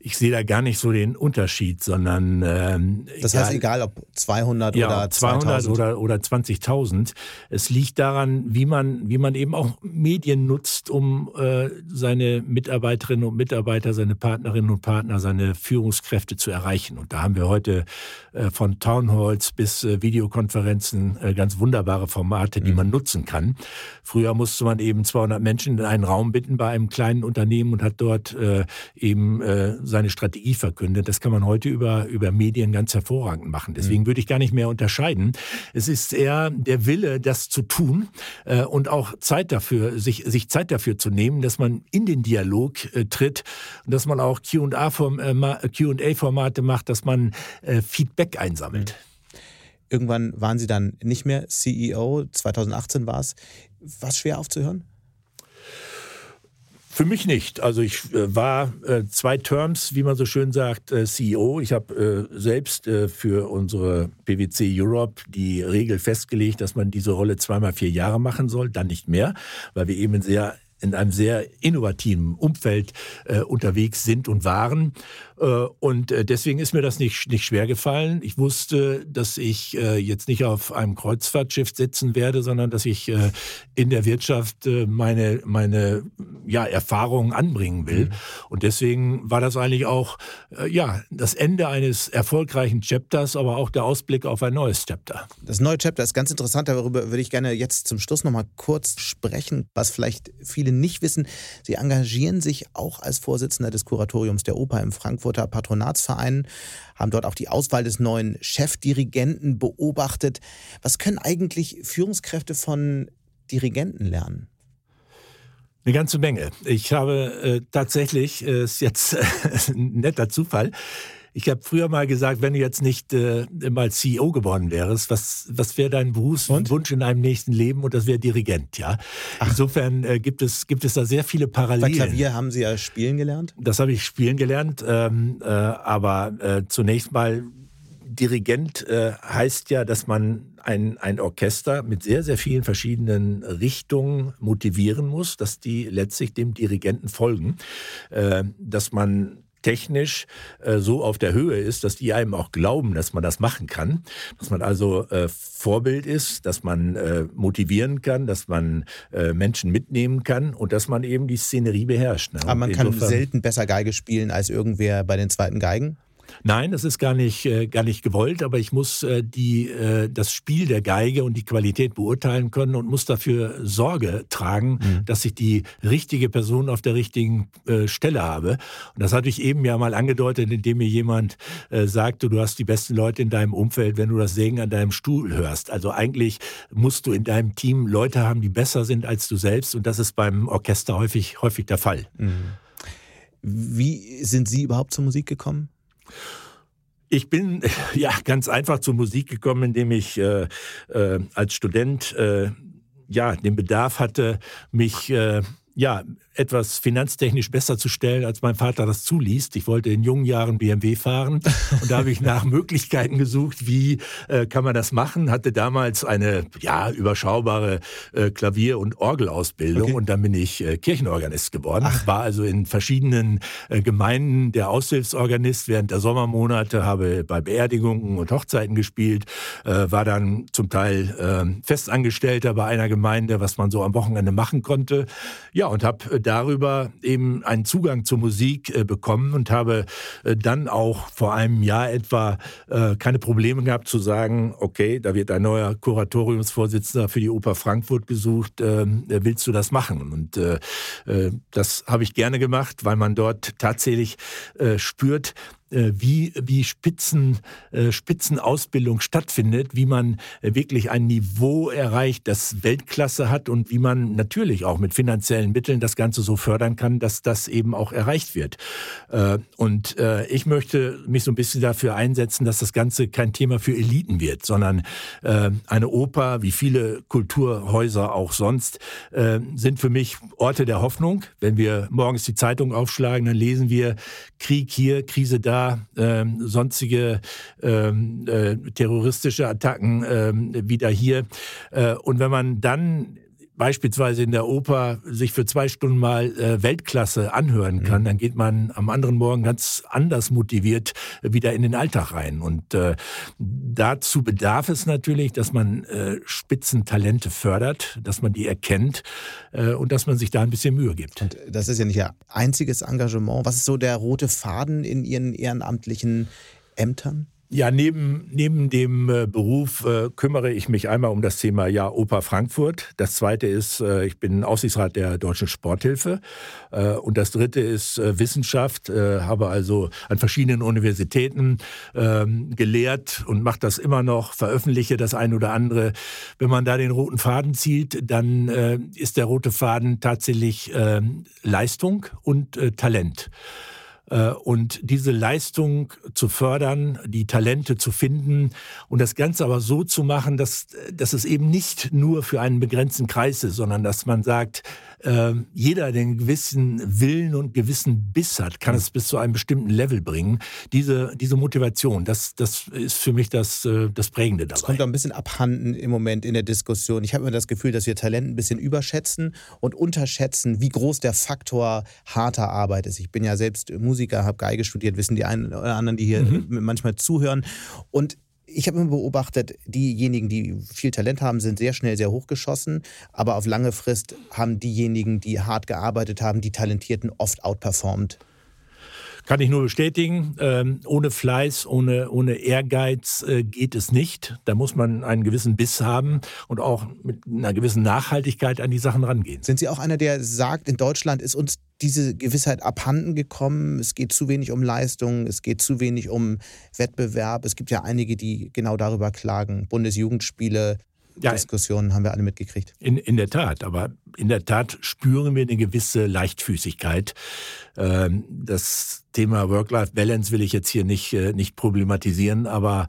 Ich sehe da gar nicht so den Unterschied, sondern ähm, das heißt, egal ob 200 ja, oder 200 2000. oder oder 20.000, es liegt daran, wie man wie man eben auch Medien nutzt, um äh, seine Mitarbeiterinnen und Mitarbeiter, seine Partnerinnen und Partner, seine Führungskräfte zu erreichen. Und da haben wir heute äh, von Townhalls bis äh, Videokonferenzen äh, ganz wunderbare Formate, die mhm. man nutzen kann. Früher musste man eben 200 Menschen in einen Raum bitten bei einem kleinen Unternehmen und hat dort äh, eben äh, seine Strategie verkündet. Das kann man heute über, über Medien ganz hervorragend machen. Deswegen mhm. würde ich gar nicht mehr unterscheiden. Es ist eher der Wille, das zu tun äh, und auch Zeit dafür, sich, sich Zeit dafür zu nehmen, dass man in den Dialog äh, tritt und dass man auch Q&A-Formate macht, dass man äh, Feedback einsammelt. Mhm. Irgendwann waren Sie dann nicht mehr CEO, 2018 war es. Was schwer aufzuhören? Für mich nicht. Also ich äh, war äh, zwei Terms, wie man so schön sagt, äh, CEO. Ich habe selbst für unsere PwC Europe die Regel festgelegt, dass man diese Rolle zweimal vier Jahre machen soll, dann nicht mehr, weil wir eben sehr in einem sehr innovativen Umfeld unterwegs sind und waren. Äh, und äh, deswegen ist mir das nicht, nicht schwer gefallen. Ich wusste, dass ich äh, jetzt nicht auf einem Kreuzfahrtschiff sitzen werde, sondern dass ich in der Wirtschaft meine, meine ja, Erfahrungen anbringen will. Mhm. Und deswegen war das eigentlich auch ja, das Ende eines erfolgreichen Chapters, aber auch der Ausblick auf ein neues Chapter. Das neue Chapter ist ganz interessant. Darüber würde ich gerne jetzt zum Schluss noch mal kurz sprechen, was vielleicht viele nicht wissen, Sie engagieren sich auch als Vorsitzender des Kuratoriums der Oper im Frankfurter Patronatsverein, haben dort auch die Auswahl des neuen Chefdirigenten beobachtet. Was können eigentlich Führungskräfte von Dirigenten lernen? Eine ganze Menge. Ich habe äh, tatsächlich, äh, ist jetzt äh, ein netter Zufall, ich habe früher mal gesagt, wenn du jetzt nicht äh, mal CEO geworden wärst, was, was wäre dein Berufswunsch in einem nächsten Leben? Und das wäre Dirigent, ja. Ach. Insofern äh, gibt, es, gibt es da sehr viele Parallelen. Bei Klavier haben Sie ja spielen gelernt? Das habe ich spielen gelernt, ähm, äh, aber äh, zunächst mal Dirigent äh, heißt ja, dass man ein, ein Orchester mit sehr, sehr vielen verschiedenen Richtungen motivieren muss, dass die letztlich dem Dirigenten folgen, äh, dass man technisch äh, so auf der Höhe ist, dass die einem auch glauben, dass man das machen kann, dass man also äh, Vorbild ist, dass man äh, motivieren kann, dass man äh, Menschen mitnehmen kann und dass man eben die Szenerie beherrscht. Ne? Aber man kann selten besser Geige spielen als irgendwer bei den zweiten Geigen? Nein, das ist gar nicht, äh, gar nicht gewollt, aber ich muss äh, die, äh, das Spiel der Geige und die Qualität beurteilen können und muss dafür Sorge tragen, mhm. dass ich die richtige Person auf der richtigen äh, Stelle habe. Und das hatte ich eben ja mal angedeutet, indem mir jemand äh, sagte, du hast die besten Leute in deinem Umfeld, wenn du das Sägen an deinem Stuhl hörst. Also eigentlich musst du in deinem Team Leute haben, die besser sind als du selbst und das ist beim Orchester häufig, häufig der Fall. Mhm. Wie sind Sie überhaupt zur Musik gekommen? Ich bin ja ganz einfach zur Musik gekommen, indem ich äh, äh, als Student äh, ja den Bedarf hatte, mich äh, ja etwas finanztechnisch besser zu stellen, als mein Vater das zuließ. Ich wollte in jungen Jahren BMW fahren und da habe ich nach Möglichkeiten gesucht, wie äh, kann man das machen. Hatte damals eine ja überschaubare äh, Klavier- und Orgelausbildung okay. und dann bin ich äh, Kirchenorganist geworden. Ach. War also in verschiedenen äh, Gemeinden der Aushilfsorganist während der Sommermonate, habe bei Beerdigungen und Hochzeiten gespielt, äh, war dann zum Teil äh, Festangestellter bei einer Gemeinde, was man so am Wochenende machen konnte. Ja, und habe darüber eben einen Zugang zur Musik äh, bekommen und habe äh, dann auch vor einem Jahr etwa äh, keine Probleme gehabt zu sagen, okay, da wird ein neuer Kuratoriumsvorsitzender für die Oper Frankfurt gesucht, ähm, willst du das machen? Und das habe ich gerne gemacht, weil man dort tatsächlich spürt, äh, wie, wie Spitzen, äh, Spitzenausbildung stattfindet, wie man äh, wirklich ein Niveau erreicht, das Weltklasse hat und wie man natürlich auch mit finanziellen Mitteln das Ganze so fördern kann, dass das eben auch erreicht wird. Und ich möchte mich so ein bisschen dafür einsetzen, dass das Ganze kein Thema für Eliten wird, sondern eine Oper, wie viele Kulturhäuser auch sonst, sind für mich Orte der Hoffnung. Wenn wir morgens die Zeitung aufschlagen, dann lesen wir Krieg hier, Krise da, ähm, sonstige ähm, äh, terroristische Attacken ähm, wieder hier. Äh, und wenn man dann beispielsweise in der Oper sich für zwei Stunden mal äh, Weltklasse anhören mhm. kann, mhm. dann geht man am anderen Morgen ganz anders motiviert wieder in den Alltag rein. Und äh, dazu bedarf es natürlich, dass man äh, Spitzentalente fördert, dass man die erkennt äh, und dass man sich da ein bisschen Mühe gibt. Und das ist ja nicht Ihr einziges Engagement. Was ist so der rote Faden in Ihren ehrenamtlichen Ämtern? Ja, neben, neben dem äh, Beruf äh, kümmere ich mich einmal um das Thema ja, Oper Frankfurt. Das zweite ist, äh, ich bin Aufsichtsrat der Deutschen Sporthilfe. Äh, und das dritte ist äh, Wissenschaft. Äh, habe also an verschiedenen Universitäten ähm, gelehrt und mache das immer noch, veröffentliche das ein oder andere. Wenn man da den roten Faden zieht, dann ist der rote Faden tatsächlich ähm, Leistung und Talent. Äh, und diese Leistung zu fördern, die Talente zu finden und das Ganze aber so zu machen, dass, dass es eben nicht nur für einen begrenzten Kreis ist, sondern dass man sagt, äh, jeder, der einen gewissen Willen und gewissen Biss hat, kann es bis zu einem bestimmten Level bringen. Diese, diese Motivation, das, das ist für mich das, äh, das Prägende dabei. Das kommt ein bisschen abhanden im Moment in der Diskussion. Ich habe immer das Gefühl, dass wir Talent ein bisschen überschätzen und unterschätzen, wie groß der Faktor harter Arbeit ist. Ich bin ja selbst Musiker, habe Geige studiert, wissen die einen oder anderen, die hier mhm. manchmal zuhören. Und ich habe immer beobachtet, diejenigen, die viel Talent haben, sind sehr schnell sehr hochgeschossen, aber auf lange Frist haben diejenigen, die hart gearbeitet haben, die Talentierten oft outperformed. Kann ich nur bestätigen. Ähm, ohne Fleiß, ohne, ohne Ehrgeiz äh, geht es nicht. Da muss man einen gewissen Biss haben und auch mit einer gewissen Nachhaltigkeit an die Sachen rangehen. Sind Sie auch einer, der sagt, in Deutschland ist uns diese Gewissheit abhanden gekommen? Es geht zu wenig um Leistung, es geht zu wenig um Wettbewerb. Es gibt ja einige, die genau darüber klagen. Bundesjugendspiele, ja, Diskussionen haben wir alle mitgekriegt. In, in der Tat, aber in der Tat spüren wir eine gewisse Leichtfüßigkeit. Ähm, das Thema Work-Life-Balance will ich jetzt hier nicht, äh, nicht problematisieren, aber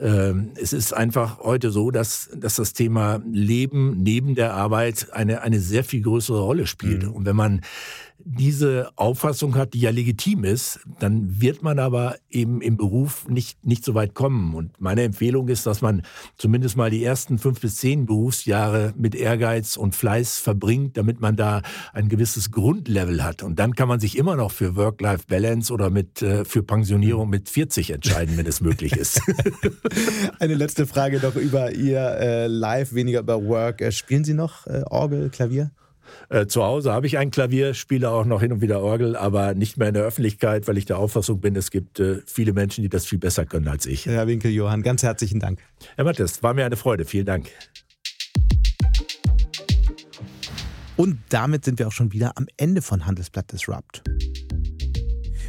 ähm, es ist einfach heute so, dass, dass das Thema Leben neben der Arbeit eine, eine sehr viel größere Rolle spielt. Mhm. Und wenn man diese Auffassung hat, die ja legitim ist, dann wird man aber eben im Beruf nicht, nicht so weit kommen. Und meine Empfehlung ist, dass man zumindest mal die ersten fünf bis zehn Berufsjahre mit Ehrgeiz und Fleiß verbringt, damit man da ein gewisses Grundlevel hat. Und dann kann man sich immer noch für Work-Life-Balance oder mit, äh, für Pensionierung mit 40 entscheiden, wenn es möglich ist. Eine letzte Frage noch über Ihr äh, Live, weniger über Work. Äh, spielen Sie noch äh, Orgel, Klavier? Äh, zu Hause habe ich ein Klavier, spiele auch noch hin und wieder Orgel, aber nicht mehr in der Öffentlichkeit, weil ich der Auffassung bin, es gibt äh, viele Menschen, die das viel besser können als ich. Herr Winkel, Johann, ganz herzlichen Dank. Herr Mattes, war mir eine Freude. Vielen Dank. Und damit sind wir auch schon wieder am Ende von Handelsblatt Disrupt.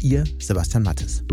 Ihr Sebastian Mattes.